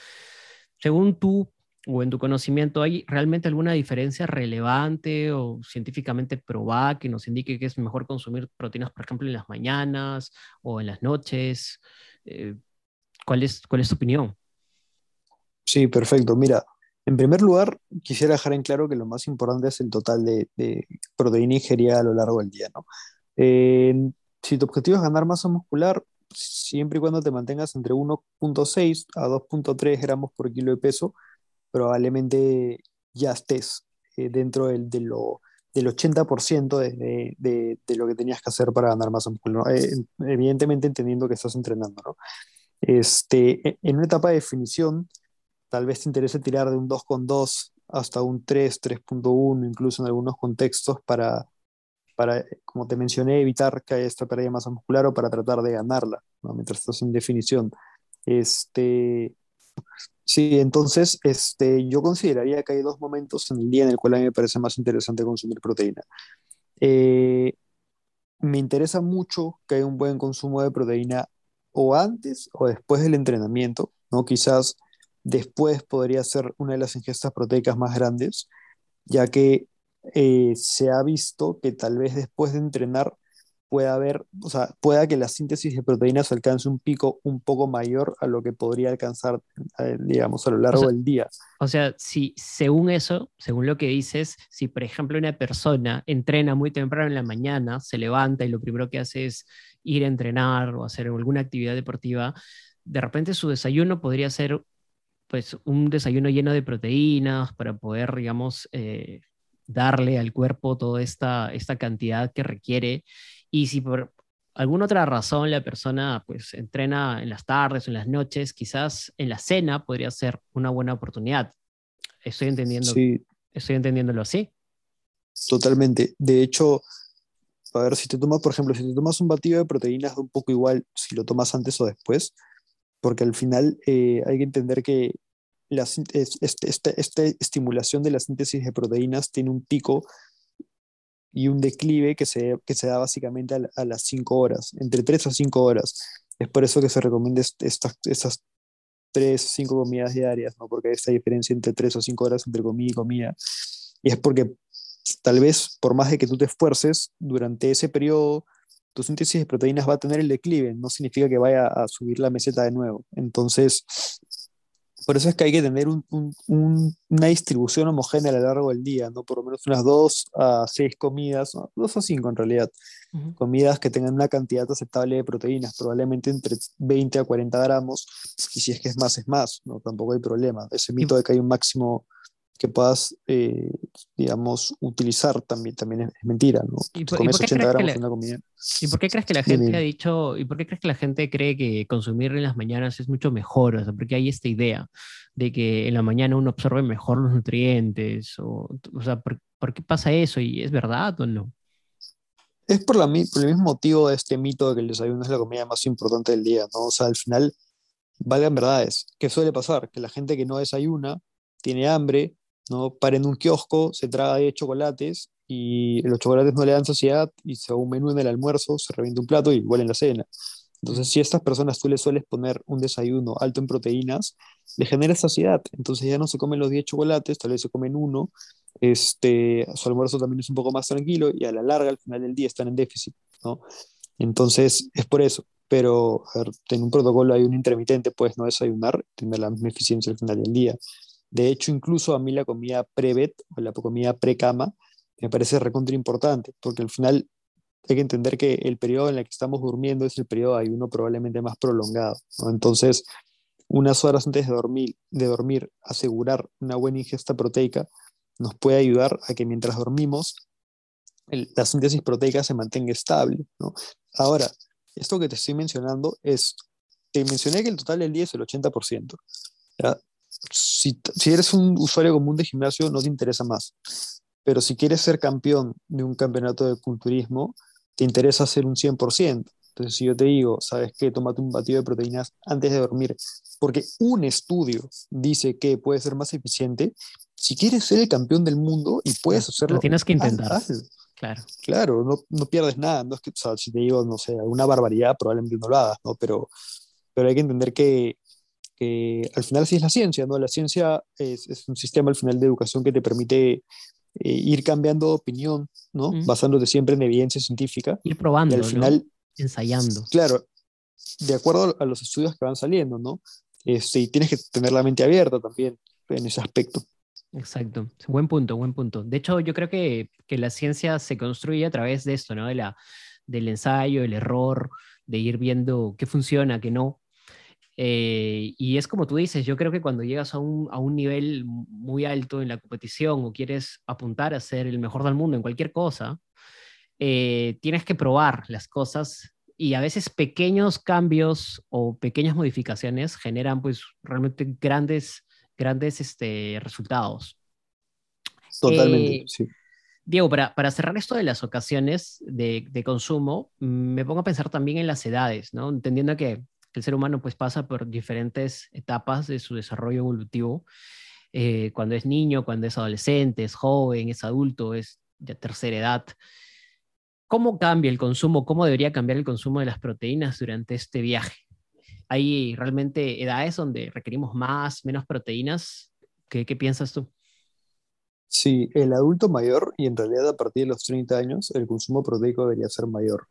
Según tú o en tu conocimiento, ¿hay realmente alguna diferencia relevante o científicamente probada que nos indique que es mejor consumir proteínas, por ejemplo, en las mañanas o en las noches? Eh, ¿Cuál es, tu opinión? Sí, perfecto. Mira, en primer lugar, quisiera dejar en claro que lo más importante es el total de, proteína ingerida a lo largo del día. ¿no? si tu objetivo es ganar masa muscular, siempre y cuando te mantengas entre 1.6 a 2.3 gramos por kilo de peso, probablemente ya estés eh, dentro de, lo, del 80% de, de, de, lo que tenías que hacer para ganar masa muscular. Eh, evidentemente entendiendo que estás entrenando. ¿no? Este, e, en una etapa de definición, tal vez te interese tirar de un 2,2 hasta un 3, 3.1, incluso en algunos contextos para, para, como te mencioné, evitar que haya esta pérdida de masa muscular o para tratar de ganarla, mientras estás en definición. Este, sí, entonces este, yo consideraría que hay dos momentos en el día en el cual a mí me parece más interesante consumir proteína. Eh, me interesa mucho que haya un buen consumo de proteína o antes o después del entrenamiento, ¿no? Quizás después podría ser una de las ingestas proteicas más grandes, ya que eh, se ha visto que tal vez después de entrenar pueda haber, o sea, pueda que la síntesis de proteínas alcance un pico un poco mayor a lo que podría alcanzar, eh, digamos, a lo largo del día. O sea, si según eso, según lo que dices, si por ejemplo una persona entrena muy temprano en la mañana, se levanta y lo primero que hace es ir a entrenar o hacer alguna actividad deportiva, de repente su desayuno podría ser pues un desayuno lleno de proteínas para poder, digamos, eh, darle al cuerpo toda esta, esta cantidad que requiere y si por alguna otra razón la persona pues entrena en las tardes o en las noches, quizás en la cena podría ser una buena oportunidad. Estoy entendiendo. Sí. Estoy entendiéndolo así. Totalmente. De hecho, a ver, si te tomas, por ejemplo, si te tomas un batido de proteínas, un poco igual si lo tomas antes o después, porque al final eh, hay que entender que la, este, este, esta estimulación de la síntesis de proteínas tiene un pico y un declive que se, que se da básicamente a, las 5 horas, entre 3 a 5 horas. Es por eso que se recomienda estas, estas 3 o 5 comidas diarias, ¿no? porque hay esta diferencia entre 3 o 5 horas entre comida y comida. Y es porque tal vez por más de que tú te esfuerces, durante ese periodo tu síntesis de proteínas va a tener el declive, no significa que vaya a subir la meseta de nuevo. Entonces, por eso es que hay que tener una distribución homogénea a lo largo del día, ¿no? Por lo menos unas dos a seis comidas, dos a cinco en realidad, comidas que tengan una cantidad aceptable de proteínas, probablemente entre 20 a 40 gramos, y si es que es más, es más, ¿no? Tampoco hay problema. Ese mito de que hay un máximo que puedas, eh, digamos, utilizar también, también es, mentira, ¿no? ¿Y por, qué crees que la gente ha dicho, y por qué crees que la gente cree que consumir en las mañanas es mucho mejor? O sea, porque hay esta idea de que en la mañana uno absorbe mejor los nutrientes, o, o sea, ¿por, qué pasa eso? ¿Y es verdad o no? Es por, la, por el mismo motivo de este mito de que el desayuno es la comida más importante del día, ¿no? O sea, al final, valgan verdades, ¿qué suele pasar? Que la gente que no desayuna tiene hambre, ¿no? Para en un kiosco, se traga de chocolates y los chocolates no le dan saciedad y se va un menú en el almuerzo, se revienta un plato y igual en la cena. Entonces, si a estas personas tú les sueles poner un desayuno alto en proteínas, le genera saciedad. Entonces ya no se comen los 10 chocolates, tal vez se comen uno. Este, su almuerzo también es un poco más tranquilo y a la larga, al final del día, están en déficit. ¿no? Entonces, es por eso. Pero, en un protocolo hay un intermitente, puedes no desayunar, tener la misma eficiencia al final del día. De hecho, incluso a mí la comida pre o la comida pre-cama me parece recontra importante, porque al final hay que entender que el periodo en el que estamos durmiendo es el periodo de ayuno probablemente más prolongado. Entonces, unas horas antes de dormir, de dormir, asegurar una buena ingesta proteica nos puede ayudar a que mientras dormimos, la síntesis proteica se mantenga estable. Ahora, esto que te estoy mencionando es, te mencioné que el total del día es el 80%. ¿ya? Si, eres un usuario común de gimnasio, no te interesa más. Pero si quieres ser campeón de un campeonato de culturismo, te interesa hacer un 100%. Entonces, si yo te digo, ¿sabes qué? Tómate un batido de proteínas antes de dormir, porque un estudio dice que puede ser más eficiente, si quieres ser el campeón del mundo y puedes hacerlo. Lo tienes que intentar. Claro. Claro, no, no, pierdes nada. No es que, si te digo, no sé, alguna barbaridad, probablemente no lo hagas, ¿no? Pero, pero hay que entender que que al final sí es la ciencia, ¿no? La ciencia es, es un sistema al final de educación que te permite eh, ir cambiando de opinión, ¿no? Basándote siempre en evidencia científica. Ir probando, y al final, ensayando. Claro, de acuerdo a los estudios que van saliendo, ¿no? Este, y tienes que tener la mente abierta también en ese aspecto. Exacto, buen punto, buen punto. De hecho, yo creo que, que la ciencia se construye a través de esto, ¿no? De la, del ensayo, el error, de ir viendo qué funciona, qué no. Eh, y es como tú dices, yo creo que cuando llegas a un, a un nivel muy alto en la competición o quieres apuntar a ser el mejor del mundo en cualquier cosa, eh, tienes que probar las cosas y a veces pequeños cambios o pequeñas modificaciones generan pues realmente grandes, grandes este, resultados. Totalmente, eh, sí. Diego, para, para, cerrar esto de las ocasiones de, de, consumo, me pongo a pensar también en las edades, ¿no? Entendiendo que el ser humano pues pasa por diferentes etapas de su desarrollo evolutivo, eh, cuando es niño, cuando es adolescente, es joven, es adulto, es de tercera edad. ¿Cómo cambia el consumo? ¿Cómo debería cambiar el consumo de las proteínas durante este viaje? ¿Hay realmente edades donde requerimos más, menos proteínas? ¿Qué, qué piensas tú? Sí, el adulto mayor y en realidad a partir de los 30 años el consumo proteico debería ser mayor.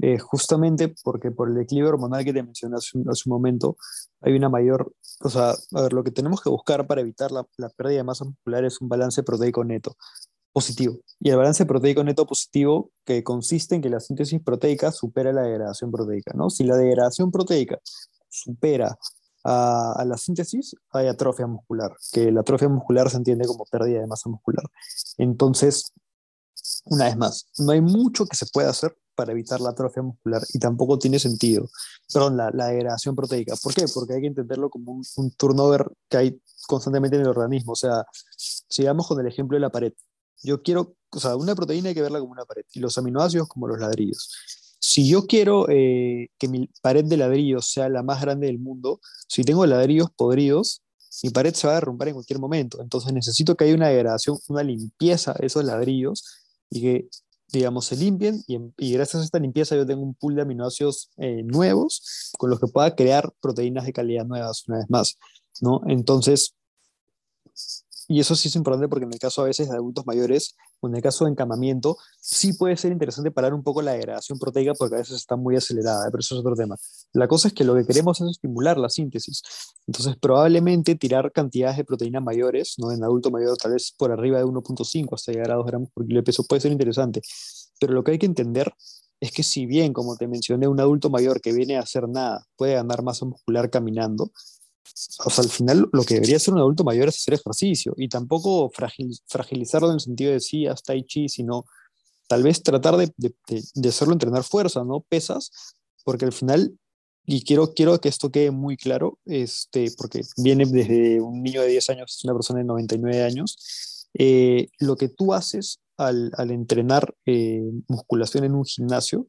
Eh, justamente porque por el declive hormonal que te mencioné hace un, momento, hay una mayor, o sea, a ver, lo que tenemos que buscar para evitar la, pérdida de masa muscular es un balance proteico neto positivo. Y el balance proteico neto positivo que consiste en que la síntesis proteica supera la degradación proteica, ¿no? Si la degradación proteica supera a, la síntesis, hay atrofia muscular, que la atrofia muscular se entiende como pérdida de masa muscular. Entonces, una vez más, no hay mucho que se pueda hacer para evitar la atrofia muscular y tampoco tiene sentido, perdón, la, la degradación proteica. ¿Por qué? Porque hay que entenderlo como un, un, turnover que hay constantemente en el organismo. O sea, sigamos con el ejemplo de la pared. Yo quiero, o sea, una proteína hay que verla como una pared y los aminoácidos como los ladrillos. Si yo quiero eh, que mi pared de ladrillos sea la más grande del mundo, si tengo ladrillos podridos, mi pared se va a derrumbar en cualquier momento. Entonces necesito que haya una degradación, una limpieza de esos ladrillos y que digamos, se limpien y, gracias a esta limpieza yo tengo un pool de aminoácidos eh, nuevos con los que pueda crear proteínas de calidad nuevas una vez más, ¿no? Entonces, y eso sí es importante porque en el caso a veces de adultos mayores en el caso de encamamiento, sí puede ser interesante parar un poco la degradación proteica porque a veces está muy acelerada, pero eso es otro tema. La cosa es que lo que queremos es estimular la síntesis. Entonces, probablemente tirar cantidades de proteínas mayores, ¿no? en adulto mayor tal vez por arriba de 1.5 hasta llegar a 2 gramos por kilo de peso, puede ser interesante. Pero lo que hay que entender es que si bien, como te mencioné, un adulto mayor que viene a hacer nada puede ganar masa muscular caminando, o sea, al final lo que debería ser un adulto mayor es hacer ejercicio y tampoco fragilizarlo en el sentido de sí, hasta chi, sino tal vez tratar de, hacerlo entrenar fuerza, ¿no? Pesas, porque al final, y quiero, quiero que esto quede muy claro, este, porque viene desde un niño de 10 años, una persona de 99 años, eh, lo que tú haces al, al entrenar eh, musculación en un gimnasio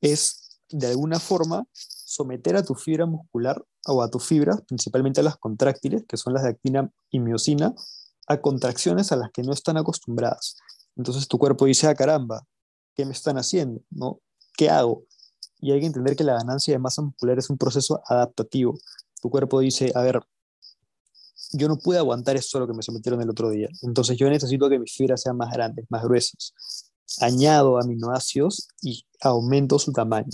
es de alguna forma someter a tu fibra muscular o a tus fibras, principalmente a las contráctiles, que son las de actina y miocina, a contracciones a las que no están acostumbradas. Entonces tu cuerpo dice, ah, caramba, ¿qué me están haciendo? ¿No? ¿Qué hago? Y hay que entender que la ganancia de masa muscular es un proceso adaptativo. Tu cuerpo dice, a ver, yo no pude aguantar eso lo que me sometieron el otro día. Entonces yo necesito que mis fibras sean más grandes, más gruesas. Añado aminoácidos y aumento su tamaño.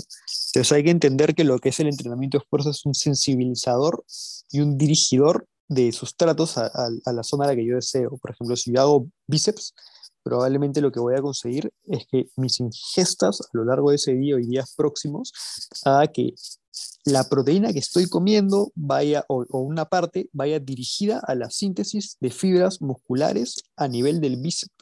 Entonces hay que entender que lo que es el entrenamiento de esfuerzo es un sensibilizador y un dirigidor de sustratos a, a, a la zona a la que yo deseo. Por ejemplo, si yo hago bíceps, probablemente lo que voy a conseguir es que mis ingestas a lo largo de ese día y días próximos haga que la proteína que estoy comiendo vaya, o, una parte, vaya dirigida a la síntesis de fibras musculares a nivel del bíceps.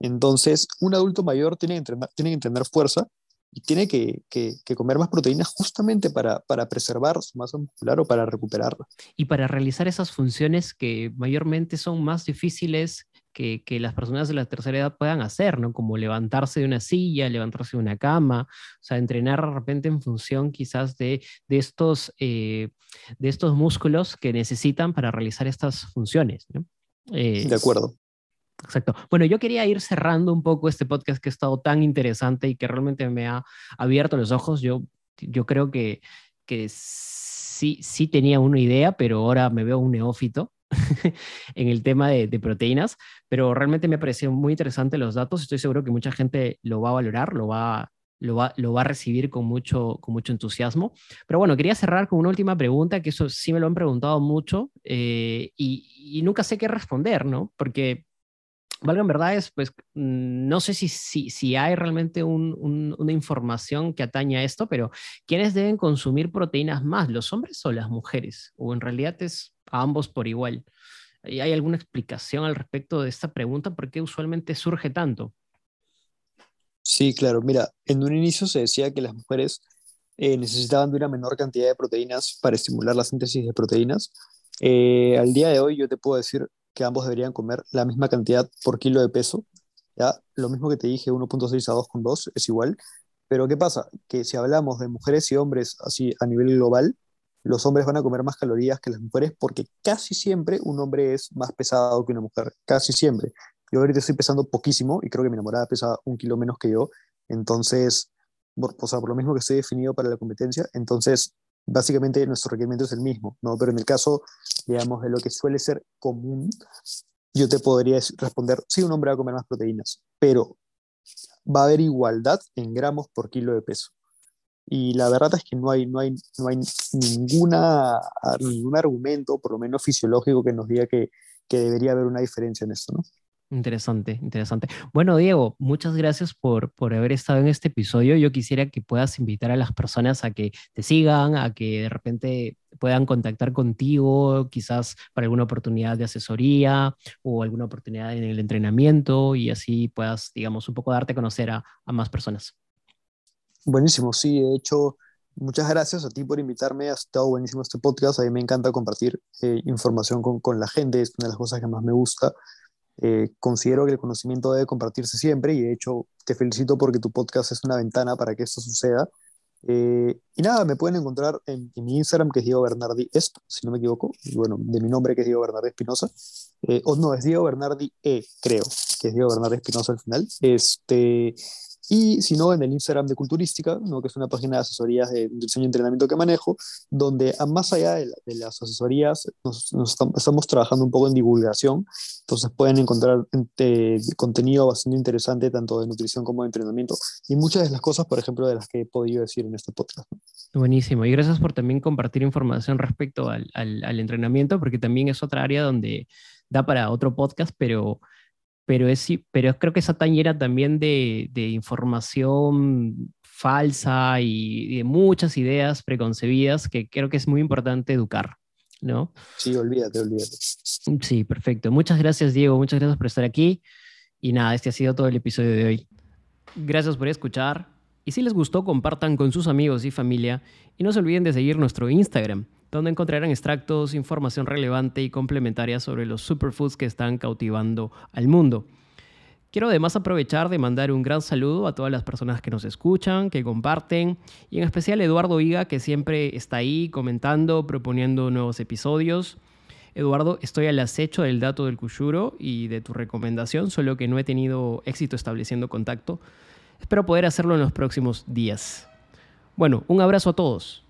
Entonces, un adulto mayor tiene que entrenar, tiene que entrenar fuerza y tiene que, que, que, comer más proteínas justamente para, para preservar su masa muscular o para recuperarla. Y para realizar esas funciones que mayormente son más difíciles que, que, las personas de la tercera edad puedan hacer, ¿no? Como levantarse de una silla, levantarse de una cama, o sea, entrenar de repente en función quizás de, de estos, eh, de estos músculos que necesitan para realizar estas funciones, ¿no? Eh, de acuerdo. Exacto. Bueno, yo quería ir cerrando un poco este podcast que ha estado tan interesante y que realmente me ha abierto los ojos. Yo, yo creo que, que sí, sí tenía una idea, pero ahora me veo un neófito en el tema de, de, proteínas, pero realmente me pareció muy interesante los datos. Estoy seguro que mucha gente lo va a valorar, lo va, lo va, lo va a recibir con mucho, con mucho entusiasmo. Pero bueno, quería cerrar con una última pregunta, que eso sí me lo han preguntado mucho eh, y, y, nunca sé qué responder, ¿no? Porque valgan verdades, pues mm, no sé si, si, si hay realmente una información que atañe a esto, pero ¿quiénes deben consumir proteínas más, los hombres o las mujeres? O en realidad es a ambos por igual. ¿Hay alguna explicación al respecto de esta pregunta? ¿Por qué usualmente surge tanto? Sí, claro. Mira, en un inicio se decía que las mujeres eh, necesitaban de una menor cantidad de proteínas para estimular la síntesis de proteínas. Eh, al día de hoy yo te puedo decir que ambos deberían comer la misma cantidad por kilo de peso. ¿ya? Lo mismo que te dije, 1.6 a 2,2 es igual. Pero ¿qué pasa? Que si hablamos de mujeres y hombres así a nivel global, los hombres van a comer más calorías que las mujeres porque casi siempre un hombre es más pesado que una mujer, casi siempre. Yo ahorita estoy pesando poquísimo y creo que mi enamorada pesa un kilo menos que yo, entonces, por, o sea, por lo mismo que estoy definido para la competencia, entonces básicamente nuestro requerimiento es el mismo, ¿no? Pero en el caso, digamos, de lo que suele ser común, yo te podría responder, sí, un hombre va a comer más proteínas, pero va a haber igualdad en gramos por kilo de peso. Y la verdad es que no hay, no hay, no hay ninguna, ningún argumento, por lo menos fisiológico, que nos diga que, que debería haber una diferencia en esto, ¿no? Interesante, interesante. Bueno, Diego, muchas gracias por, por haber estado en este episodio. Yo quisiera que puedas invitar a las personas a que te sigan, a que de repente puedan contactar contigo, quizás para alguna oportunidad de asesoría o alguna oportunidad en el entrenamiento y así puedas, digamos, un poco darte a conocer a, a más personas. Buenísimo, sí, de hecho, muchas gracias a ti por invitarme, ha estado buenísimo este podcast, a mí me encanta compartir eh, información con, con, la gente, es una de las cosas que más me gusta. Eh, considero que el conocimiento debe compartirse siempre y de hecho te felicito porque tu podcast es una ventana para que esto suceda. Eh, y nada, me pueden encontrar en, mi Instagram, que es Diego Bernardi Esp, si no me equivoco, bueno, de mi nombre, que es Diego Bernardi Espinosa. o no, es Diego Bernardi E, creo, que es Diego Bernardi Espinosa al final. Este, y si no, en el Instagram de Culturística, ¿no? que es una página de asesorías de diseño y entrenamiento que manejo, donde más allá de, las asesorías, nos, estamos trabajando un poco en divulgación. Entonces pueden encontrar eh, contenido bastante interesante, tanto de nutrición como de entrenamiento, y muchas de las cosas, por ejemplo, de las que he podido decir en este podcast. Buenísimo. Y gracias por también compartir información respecto al, al, al entrenamiento, porque también es otra área donde da para otro podcast, pero pero, es, pero creo que esa tan llena también de, de información falsa y, de muchas ideas preconcebidas que creo que es muy importante educar, ¿no? Sí, olvídate, olvídate. Sí, perfecto. Muchas gracias, Diego. Muchas gracias por estar aquí. Y nada, este ha sido todo el episodio de hoy. Gracias por escuchar. Y si les gustó, compartan con sus amigos y familia. Y no se olviden de seguir nuestro Instagram, donde encontrarán extractos, información relevante y complementaria sobre los superfoods que están cautivando al mundo. Quiero además aprovechar de mandar un gran saludo a todas las personas que nos escuchan, que comparten, y en especial a Eduardo Higa, que siempre está ahí comentando, proponiendo nuevos episodios. Eduardo, estoy al acecho del dato del Kushuro y de tu recomendación, solo que no he tenido éxito estableciendo contacto. Espero poder hacerlo en los próximos días. Bueno, un abrazo a todos.